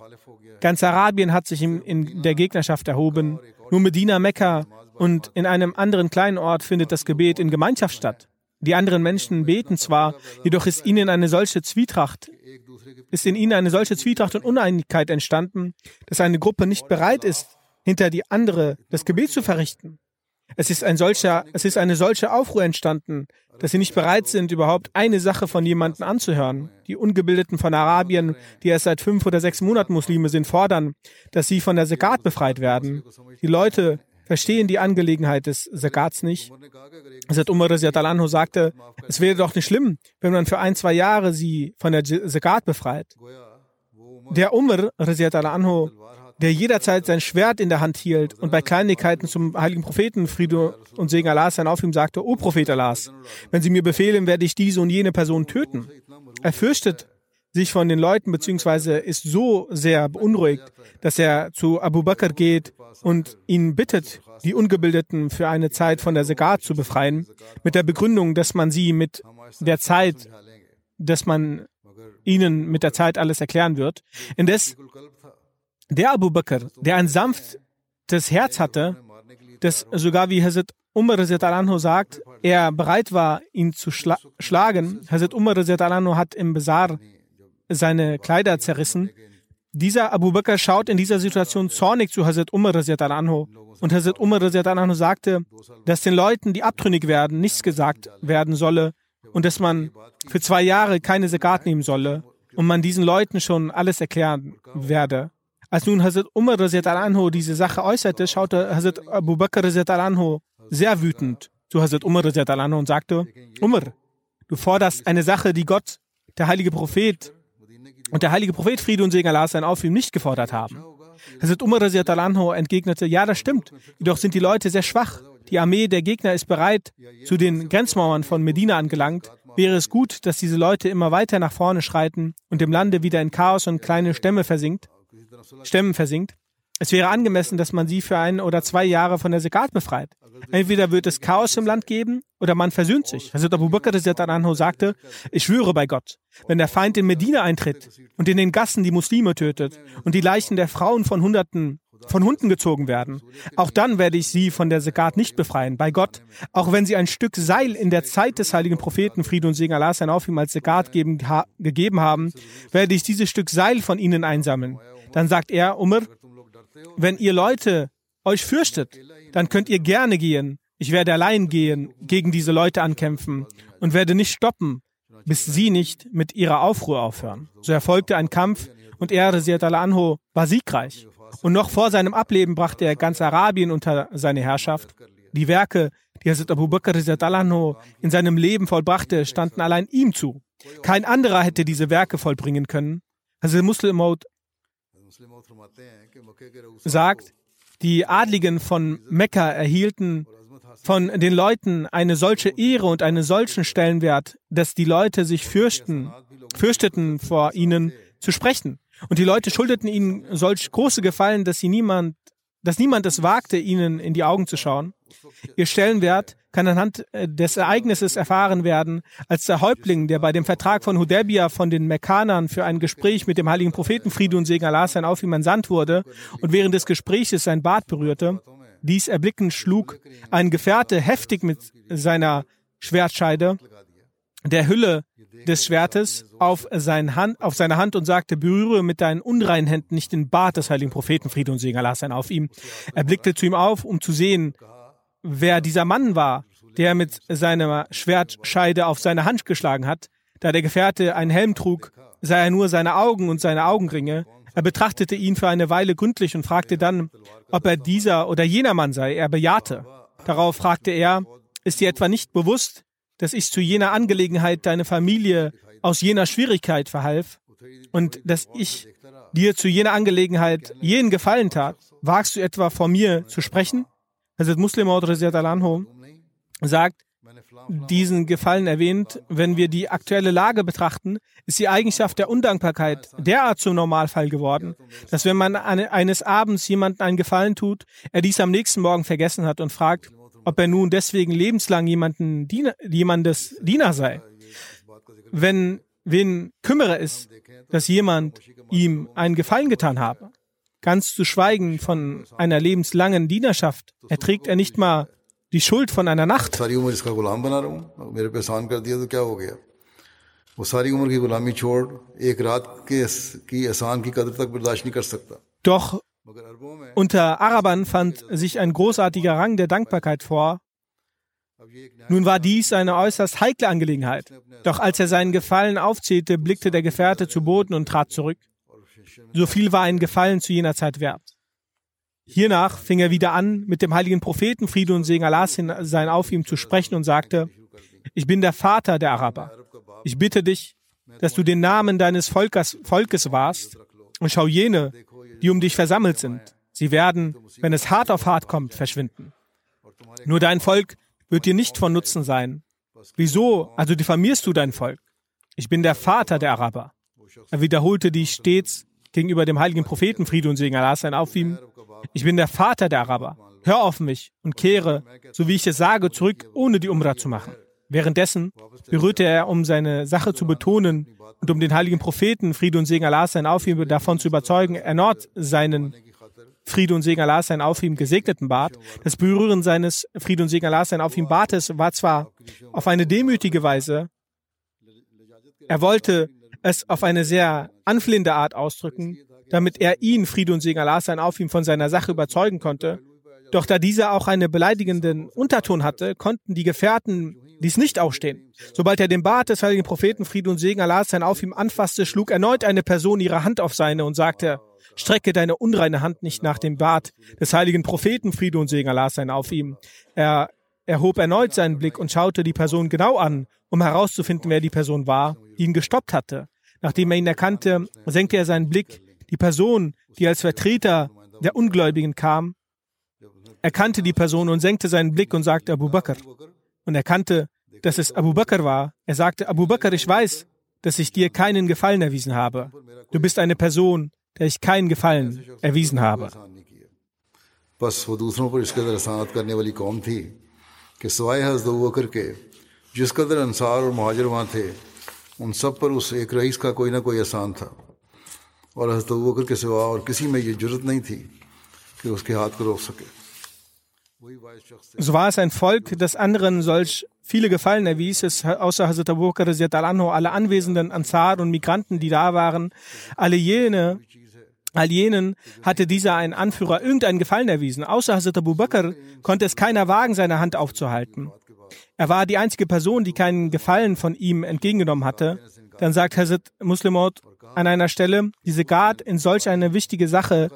Ganz Arabien hat sich in der Gegnerschaft erhoben. Nur Medina, Mekka und in einem anderen kleinen Ort findet das Gebet in Gemeinschaft statt. Die anderen Menschen beten zwar, jedoch ist ihnen eine solche Zwietracht, ist in ihnen eine solche Zwietracht und Uneinigkeit entstanden, dass eine Gruppe nicht bereit ist, hinter die andere das Gebet zu verrichten. Es ist, ein solcher, es ist eine solche Aufruhr entstanden, dass sie nicht bereit sind, überhaupt eine Sache von jemandem anzuhören. Die Ungebildeten von Arabien, die erst seit fünf oder sechs Monaten Muslime sind, fordern, dass sie von der Zakat befreit werden. Die Leute verstehen die Angelegenheit des Zakats nicht. Hazrat Umar anhu sagte, es wäre doch nicht schlimm, wenn man für ein, zwei Jahre sie von der Zakat befreit. Der Umar anhu der jederzeit sein Schwert in der Hand hielt und bei Kleinigkeiten zum heiligen Propheten Friede und Segen Allahs sein auf ihm sagte, O Prophet Allahs, wenn Sie mir befehlen, werde ich diese und jene Person töten. Er fürchtet sich von den Leuten beziehungsweise ist so sehr beunruhigt, dass er zu Abu Bakr geht und ihn bittet, die Ungebildeten für eine Zeit von der Segat zu befreien, mit der Begründung, dass man sie mit der Zeit, dass man ihnen mit der Zeit alles erklären wird. Indes der Abu Bakr, der ein sanftes Herz hatte, das sogar wie Hazrat Umar anhu sagt, er bereit war, ihn zu schla schlagen. Hazrat Umar anhu hat im Bazar seine Kleider zerrissen. Dieser Abu Bakr schaut in dieser Situation zornig zu Hazrat Umar anhu. Und Hazrat Umar anhu sagte, dass den Leuten, die abtrünnig werden, nichts gesagt werden solle und dass man für zwei Jahre keine Zakat nehmen solle und man diesen Leuten schon alles erklären werde. Als nun Hazrat Umar anhu diese Sache äußerte, schaute Hazrat Abu Bakr anhu sehr wütend zu Hazrat Umar anhu und sagte, Umar, du forderst eine Sache, die Gott, der heilige Prophet und der heilige Prophet Friede und Segen Allah sein auf ihm nicht gefordert haben. Hazrat Umar anhu entgegnete, ja, das stimmt, jedoch sind die Leute sehr schwach. Die Armee der Gegner ist bereit, zu den Grenzmauern von Medina angelangt. Wäre es gut, dass diese Leute immer weiter nach vorne schreiten und im Lande wieder in Chaos und kleine Stämme versinkt? Stämmen versinkt. Es wäre angemessen, dass man sie für ein oder zwei Jahre von der Sekat befreit. Entweder wird es Chaos im Land geben oder man versöhnt sich. Hazrat Abu Bakr anhu sagte, ich schwöre bei Gott, wenn der Feind in Medina eintritt und in den Gassen die Muslime tötet und die Leichen der Frauen von Hunderten von Hunden gezogen werden. Auch dann werde ich sie von der Sekat nicht befreien. Bei Gott, auch wenn sie ein Stück Seil in der Zeit des heiligen Propheten Friede und Segen Allah sein auf ihm als Sekat geben, ha, gegeben haben, werde ich dieses Stück Seil von ihnen einsammeln. Dann sagt er, Umar, wenn ihr Leute euch fürchtet, dann könnt ihr gerne gehen. Ich werde allein gehen, gegen diese Leute ankämpfen und werde nicht stoppen, bis sie nicht mit ihrer Aufruhr aufhören. So erfolgte ein Kampf und er, Rasiat anho war siegreich. Und noch vor seinem Ableben brachte er ganz Arabien unter seine Herrschaft. Die Werke, die Hazrat Abu Bakr anho in seinem Leben vollbrachte, standen allein ihm zu. Kein anderer hätte diese Werke vollbringen können. Hazrat Muslim Maud sagt, die Adligen von Mekka erhielten von den Leuten eine solche Ehre und einen solchen Stellenwert, dass die Leute sich fürchten, fürchteten vor ihnen zu sprechen. Und die Leute schuldeten ihnen solch große Gefallen, dass sie niemand, dass niemand es wagte, ihnen in die Augen zu schauen. Ihr Stellenwert kann anhand äh, des Ereignisses erfahren werden, als der Häuptling, der bei dem Vertrag von Hudaybiyah von den Mekkanern für ein Gespräch mit dem heiligen Propheten Friede und Segen Allah sein auf ihm entsandt wurde und während des Gespräches sein Bart berührte, dies erblickend schlug ein Gefährte heftig mit seiner Schwertscheide der Hülle des Schwertes auf, sein Hand, auf seine Hand und sagte, berühre mit deinen unreinen Händen nicht den Bart des heiligen Propheten, Friede und Segen Allah sein auf ihm. Er blickte zu ihm auf, um zu sehen, wer dieser Mann war, der mit seiner Schwertscheide auf seine Hand geschlagen hat. Da der Gefährte einen Helm trug, sah er nur seine Augen und seine Augenringe. Er betrachtete ihn für eine Weile gründlich und fragte dann, ob er dieser oder jener Mann sei. Er bejahte. Darauf fragte er, ist dir etwa nicht bewusst, dass ich zu jener Angelegenheit deine Familie aus jener Schwierigkeit verhalf und dass ich dir zu jener Angelegenheit jenen Gefallen tat? Wagst du etwa vor mir zu sprechen? Hazrat Muslim anhu sagt, diesen Gefallen erwähnt, wenn wir die aktuelle Lage betrachten, ist die Eigenschaft der Undankbarkeit derart zum Normalfall geworden, dass wenn man eines Abends jemandem einen Gefallen tut, er dies am nächsten Morgen vergessen hat und fragt, ob er nun deswegen lebenslang jemanden jemandes Diener sei. Wenn wen kümmere es, dass jemand ihm einen Gefallen getan habe. Ganz zu schweigen von einer lebenslangen Dienerschaft erträgt er nicht mal die Schuld von einer Nacht. Doch unter Arabern fand sich ein großartiger Rang der Dankbarkeit vor. Nun war dies eine äußerst heikle Angelegenheit. Doch als er seinen Gefallen aufzählte, blickte der Gefährte zu Boden und trat zurück. So viel war ein Gefallen zu jener Zeit wert. Hiernach fing er wieder an, mit dem heiligen Propheten Friede und Segen Allahs sein auf ihm zu sprechen und sagte, ich bin der Vater der Araber. Ich bitte dich, dass du den Namen deines Volkes, Volkes wahrst und schau jene, die um dich versammelt sind. Sie werden, wenn es hart auf hart kommt, verschwinden. Nur dein Volk wird dir nicht von Nutzen sein. Wieso also diffamierst du dein Volk? Ich bin der Vater der Araber. Er wiederholte dies stets gegenüber dem heiligen Propheten Friede und Segen Allah sein auf ihm. Ich bin der Vater der Araber. Hör auf mich und kehre, so wie ich es sage, zurück, ohne die Umrah zu machen. Währenddessen berührte er, um seine Sache zu betonen und um den heiligen Propheten Friede und Segen Allah sein auf ihm davon zu überzeugen, erneut seinen Friede und Segen Allah sein auf ihm gesegneten Bart. Das Berühren seines Friede und Segen Allah sein auf ihm Bartes war zwar auf eine demütige Weise, er wollte es auf eine sehr anflehende Art ausdrücken, damit er ihn, Friede und Segen Allah sein auf ihm, von seiner Sache überzeugen konnte. Doch da dieser auch einen beleidigenden Unterton hatte, konnten die Gefährten dies nicht aufstehen. Sobald er den Bart des heiligen Propheten Friede und Segen Allah sein auf ihm anfasste, schlug erneut eine Person ihre Hand auf seine und sagte, Strecke deine unreine Hand nicht nach dem Bart des heiligen Propheten, Friede und Segen Allah sein auf ihm. Er erhob erneut seinen Blick und schaute die Person genau an, um herauszufinden, wer die Person war, die ihn gestoppt hatte. Nachdem er ihn erkannte, senkte er seinen Blick. Die Person, die als Vertreter der Ungläubigen kam, erkannte die Person und senkte seinen Blick und sagte Abu Bakr. Und erkannte, dass es Abu Bakr war. Er sagte, Abu Bakr, ich weiß, dass ich dir keinen Gefallen erwiesen habe. Du bist eine Person, der ich keinen Gefallen erwiesen habe. कि सवाए हजरत बकर के जिस कदर अंसार और महाजर वहाँ थे उन सब पर उस एक रईस का कोई ना कोई एहसान था और हजरत बकर के सिवा और किसी में ये जरूरत नहीं थी कि उसके हाथ को रोक सके So war es ein Volk, das anderen solch viele Gefallen erwies, es außer Hazrat Abu Bakr anhu, alle anwesenden Ansar und Migranten, die da waren, alle jene, all jenen hatte dieser ein Anführer irgendeinen Gefallen erwiesen. Außer Hazrat Abu Bakr konnte es keiner wagen, seine Hand aufzuhalten. Er war die einzige Person, die keinen Gefallen von ihm entgegengenommen hatte. Dann sagt Hazrat Muslimot an einer Stelle, diese Gard in solch eine wichtige Sache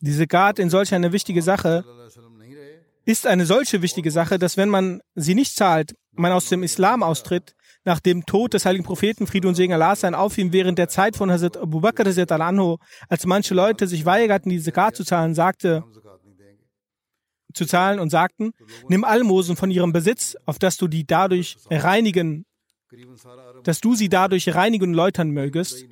diese Gard in solch eine wichtige Sache ist eine solche wichtige Sache, dass wenn man sie nicht zahlt, man aus dem Islam austritt, nach dem Tod des heiligen Propheten, Friede und Segen Allah sein auf ihm während der Zeit von Hazrat Abu Bakr anhu, als manche Leute sich weigerten, diese Zakat zu zahlen, sagte, zu zahlen und sagten, nimm Almosen von ihrem Besitz, auf dass du die dadurch reinigen, dass du sie dadurch reinigen und läutern mögest.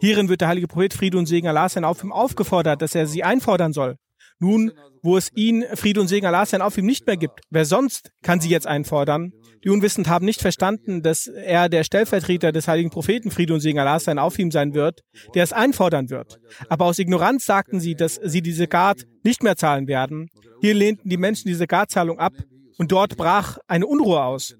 Hierin wird der heilige Prophet Friede und Segen Allah sein auf ihm aufgefordert, dass er sie einfordern soll. Nun, wo es ihn, Friede und Segen Allah sein auf ihm nicht mehr gibt, wer sonst kann sie jetzt einfordern? Die Unwissend haben nicht verstanden, dass er der Stellvertreter des heiligen Propheten Friede und Segen Allah sein auf ihm sein wird, der es einfordern wird. Aber aus Ignoranz sagten sie, dass sie diese Zakat nicht mehr zahlen werden. Hier lehnten die Menschen diese Zakatzahlung ab und dort brach eine Unruhe aus.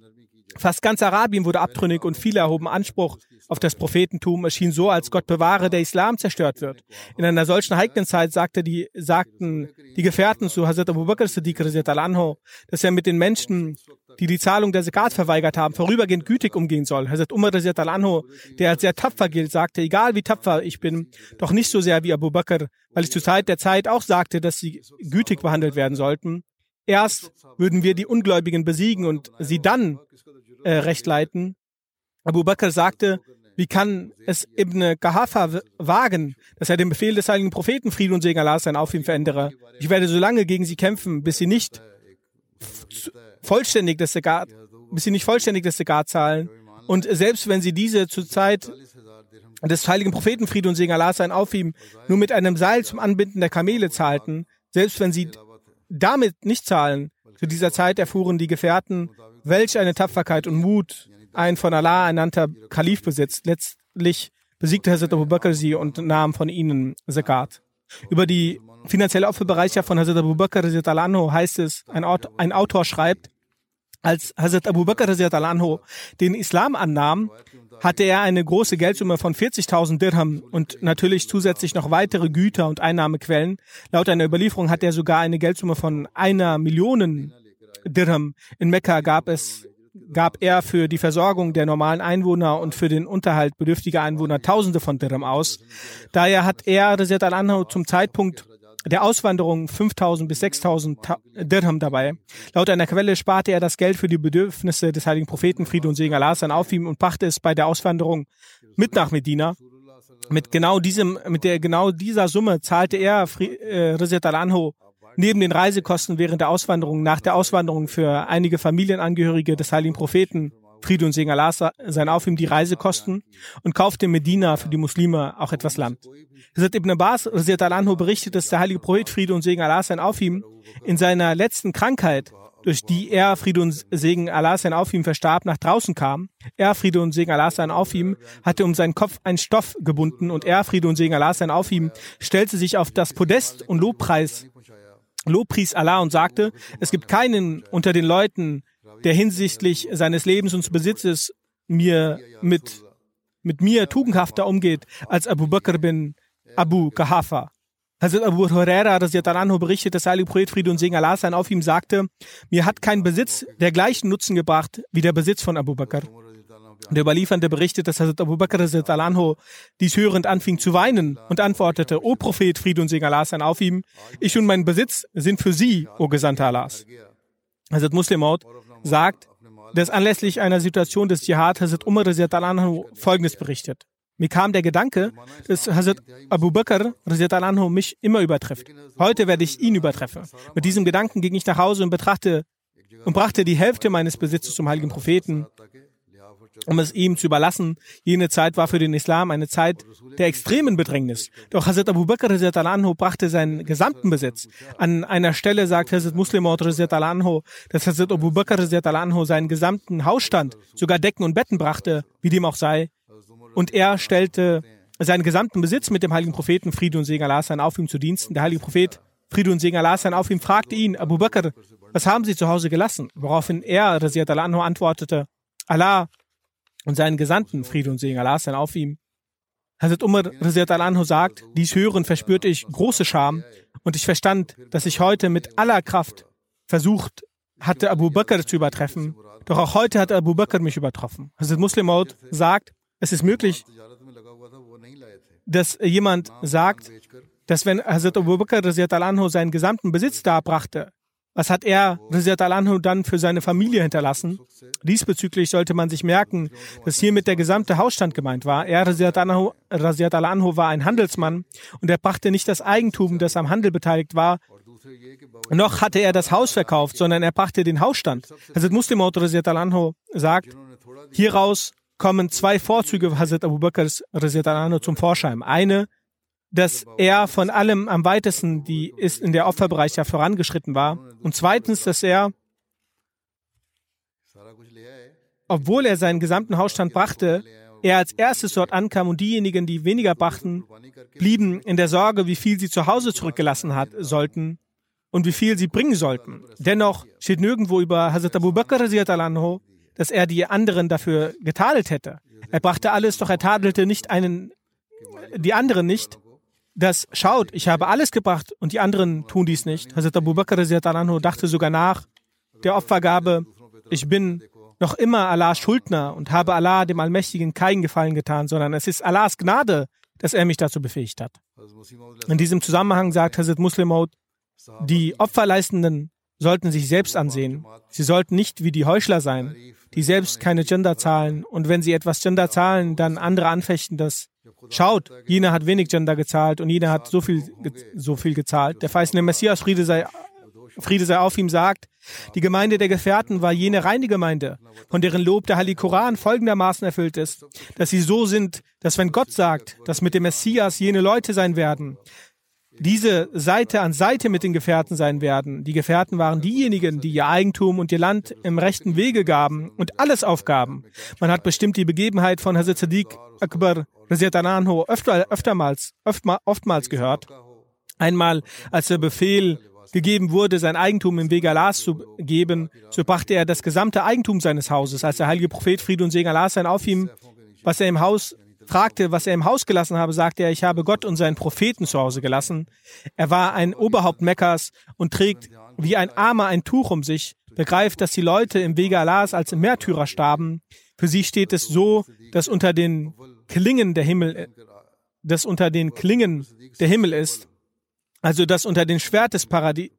Fast ganz Arabien wurde abtrünnig und viele erhoben Anspruch auf das Prophetentum. Es schien so, als Gott bewahre, der Islam zerstört wird. In einer solchen heiklen Zeit sagte die, sagten die Gefährten zu Hazrat Abu Bakr Siddiq al dass er mit den Menschen, die die Zahlung der Zakat verweigert haben, vorübergehend gütig umgehen soll. Hazrat Umar al der als sehr tapfer gilt, sagte, egal wie tapfer ich bin, doch nicht so sehr wie Abu Bakr, weil ich zur Zeit der Zeit auch sagte, dass sie gütig behandelt werden sollten. Erst würden wir die Ungläubigen besiegen und sie dann äh, recht leiten. Abu Bakr sagte, wie kann es Ibn Gahafa wagen, dass er den Befehl des heiligen Propheten Frieden und Segen Allah sein auf ihm verändere? Ich werde so lange gegen sie kämpfen, bis sie nicht vollständig das Segat, bis sie nicht vollständig das Segat zahlen. Und selbst wenn sie diese zur Zeit des heiligen Propheten Frieden und Segen Allah sein auf ihm nur mit einem Seil zum Anbinden der Kamele zahlten, selbst wenn sie damit nicht zahlen, zu dieser Zeit erfuhren die Gefährten, welch eine Tapferkeit und Mut ein von Allah ernannter Kalif besitzt. Letztlich besiegte Hazrat Abu Bakr sie und nahm von ihnen Zakat. Über die finanzielle Opferbereiche von Hazrat Abu Bakr heißt es, ein, ein Autor schreibt, als Hazrat Abu Bakr den Islam annahm, hatte er eine große Geldsumme von 40.000 Dirham und natürlich zusätzlich noch weitere Güter und Einnahmequellen. Laut einer Überlieferung hat er sogar eine Geldsumme von einer Million Dirham. In Mekka gab es gab er für die Versorgung der normalen Einwohner und für den Unterhalt bedürftiger Einwohner Tausende von Dirham aus. Daher hat er Reset al-Anhau zum Zeitpunkt der Auswanderung 5000 bis 6000 Dirham dabei. Laut einer Quelle sparte er das Geld für die Bedürfnisse des heiligen Propheten Friede und Segen Allah auf ihm und brachte es bei der Auswanderung mit nach Medina. Mit genau diesem, mit der genau dieser Summe zahlte er äh, Reset al-Anho neben den Reisekosten während der Auswanderung, nach der Auswanderung für einige Familienangehörige des heiligen Propheten, Friede und Segen Allah sein auf ihm die Reisekosten und kaufte in Medina für die Muslime auch etwas Land. Hazrat Ibn Abbas al berichtet, dass der heilige Prophet Friede und Segen Allah sein auf ihm in seiner letzten Krankheit, durch die er Friede und Segen Allah sein auf ihm verstarb, nach draußen kam. Er Friede und Segen Allah sein auf ihm hatte um seinen Kopf einen Stoff gebunden und er Friede und Segen Allah sein auf ihm stellte sich auf das Podest und Lobpreis lobpries Allah und sagte, es gibt keinen unter den Leuten, der hinsichtlich seines Lebens und Besitzes mir mit, mit mir tugendhafter umgeht als Abu Bakr bin Abu Kahafa. Hazrat Abu Huraira anhu berichtet, dass Ali Prophet Friede und Segen Allah sein auf ihm sagte, mir hat kein Besitz der gleichen Nutzen gebracht wie der Besitz von Abu Bakr. Der Überliefernde berichtet, dass Hazrat Abu Bakr anhu dies hörend anfing zu weinen und antwortete, O Prophet, Friede und Segen Allah sein auf ihm, ich und mein Besitz sind für Sie, O Gesandter Allahs. Hazrat Muslimaut sagt, dass anlässlich einer Situation des Dschihad Hazrat Umar anhu folgendes berichtet. Mir kam der Gedanke, dass Hazrat Abu Bakr anhu mich immer übertrifft. Heute werde ich ihn übertreffen. Mit diesem Gedanken ging ich nach Hause und betrachte und brachte die Hälfte meines Besitzes zum heiligen Propheten um es ihm zu überlassen. Jene Zeit war für den Islam eine Zeit der extremen Bedrängnis. Doch Hazrat Abu Bakr anhu brachte seinen gesamten Besitz. An einer Stelle sagt Hazrat Muslim anhu, dass Hazrat Abu Bakr anhu seinen gesamten Hausstand, sogar Decken und Betten brachte, wie dem auch sei. Und er stellte seinen gesamten Besitz mit dem heiligen Propheten Friede und Segen Allah sein auf ihm zu Diensten. Der heilige Prophet Friede und Segen Allah sein auf ihm fragte ihn, Abu Bakr, was haben Sie zu Hause gelassen? Woraufhin er, Raziat anhu, antwortete, Allah und seinen Gesandten, Friede und Segen Allah sein auf ihm. Hazrat Umar al-Anhu sagt, dies hören verspürte ich große Scham und ich verstand, dass ich heute mit aller Kraft versucht hatte, Abu Bakr zu übertreffen. Doch auch heute hat Abu Bakr mich übertroffen. Hazrat Muslim sagt, es ist möglich, dass jemand sagt, dass wenn Hazrat Abu Bakr al-Anhu seinen gesamten Besitz darbrachte, was hat er, Rizat al-Anhu, dann für seine Familie hinterlassen? Diesbezüglich sollte man sich merken, dass hiermit der gesamte Hausstand gemeint war. Er, Rizat al-Anhu, war ein Handelsmann und er brachte nicht das Eigentum, das am Handel beteiligt war, noch hatte er das Haus verkauft, sondern er brachte den Hausstand. Hazrat Muslim al-Anhu sagt, hieraus kommen zwei Vorzüge Hazrat Abu Bakrs zum Vorschein. Eine, dass er von allem am weitesten die ist in der Opferbereich ja vorangeschritten war. Und zweitens, dass er, obwohl er seinen gesamten Hausstand brachte, er als erstes dort ankam und diejenigen, die weniger brachten, blieben in der Sorge, wie viel sie zu Hause zurückgelassen hat, sollten und wie viel sie bringen sollten. Dennoch steht nirgendwo über Hazrat Abu Bakr, dass er die anderen dafür getadelt hätte. Er brachte alles, doch er tadelte nicht einen, die anderen nicht. Das schaut, ich habe alles gebracht und die anderen tun dies nicht. Hazrat Abu Bakr dachte sogar nach der Opfergabe, ich bin noch immer Allahs Schuldner und habe Allah, dem Allmächtigen, keinen Gefallen getan, sondern es ist Allahs Gnade, dass er mich dazu befähigt hat. In diesem Zusammenhang sagt Hazrat Muslimaut, die Opferleistenden sollten sich selbst ansehen. Sie sollten nicht wie die Heuchler sein, die selbst keine Gender zahlen und wenn sie etwas Gender zahlen, dann andere anfechten das. Schaut, jener hat wenig Gender gezahlt und jener hat so viel, so viel gezahlt. Der verheißene Messias, Friede sei Friede sei auf ihm, sagt, die Gemeinde der Gefährten war jene reine Gemeinde, von deren Lob der Heilige Koran folgendermaßen erfüllt ist, dass sie so sind, dass wenn Gott sagt, dass mit dem Messias jene Leute sein werden, diese Seite an Seite mit den Gefährten sein werden. Die Gefährten waren diejenigen, die ihr Eigentum und ihr Land im rechten Wege gaben und alles aufgaben. Man hat bestimmt die Begebenheit von Hazrat Sadiq Akbar öfter, öftermals, oftmals gehört. Einmal, als der Befehl gegeben wurde, sein Eigentum im Weg Allahs zu geben, so brachte er das gesamte Eigentum seines Hauses. Als der heilige Prophet Friede und Segen Allahs sein auf ihm, was er im Haus fragte, was er im Haus gelassen habe, sagte er, ich habe Gott und seinen Propheten zu Hause gelassen. Er war ein Oberhaupt Mekkas und trägt wie ein Armer ein Tuch um sich, begreift, dass die Leute im Wege Allahs als Märtyrer starben. Für sie steht es so, dass unter den Klingen der Himmel, dass unter den Klingen der Himmel ist also dass unter dem Schwert des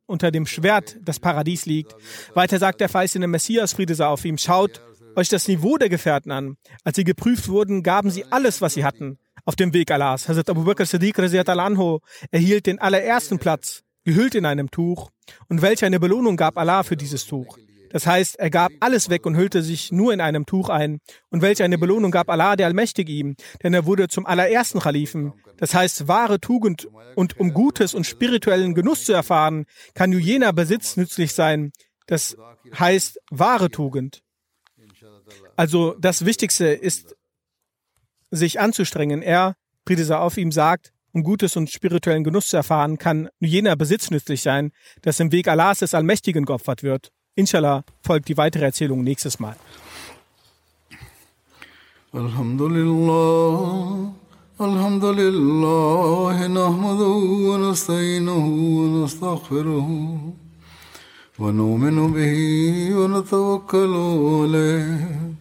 unter dem Schwert das Paradies liegt. Weiter sagt der verheißene Messias, Friede sei auf ihm, schaut euch das Niveau der Gefährten an. Als sie geprüft wurden, gaben sie alles, was sie hatten, auf dem Weg Allahs. Hazrat Abu Bakr Siddiq anho erhielt den allerersten Platz, gehüllt in einem Tuch. Und welche eine Belohnung gab Allah für dieses Tuch? Das heißt, er gab alles weg und hüllte sich nur in einem Tuch ein. Und welche eine Belohnung gab Allah, der Allmächtige ihm? Denn er wurde zum allerersten Khalifen. Das heißt, wahre Tugend und um Gutes und spirituellen Genuss zu erfahren, kann nur jener Besitz nützlich sein. Das heißt, wahre Tugend. Also das Wichtigste ist, sich anzustrengen. Er, Friede auf ihm, sagt, um Gutes und spirituellen Genuss zu erfahren, kann jener Besitz nützlich sein, das im Weg Allahs des Allmächtigen geopfert wird. Inshallah folgt die weitere Erzählung nächstes Mal. Alhamdulillah, Alhamdulillah, nahmaduhu wa nasta'inuhu wa nastaghfiruhu wa nu'minu bihi wa natawakkalu alayhi.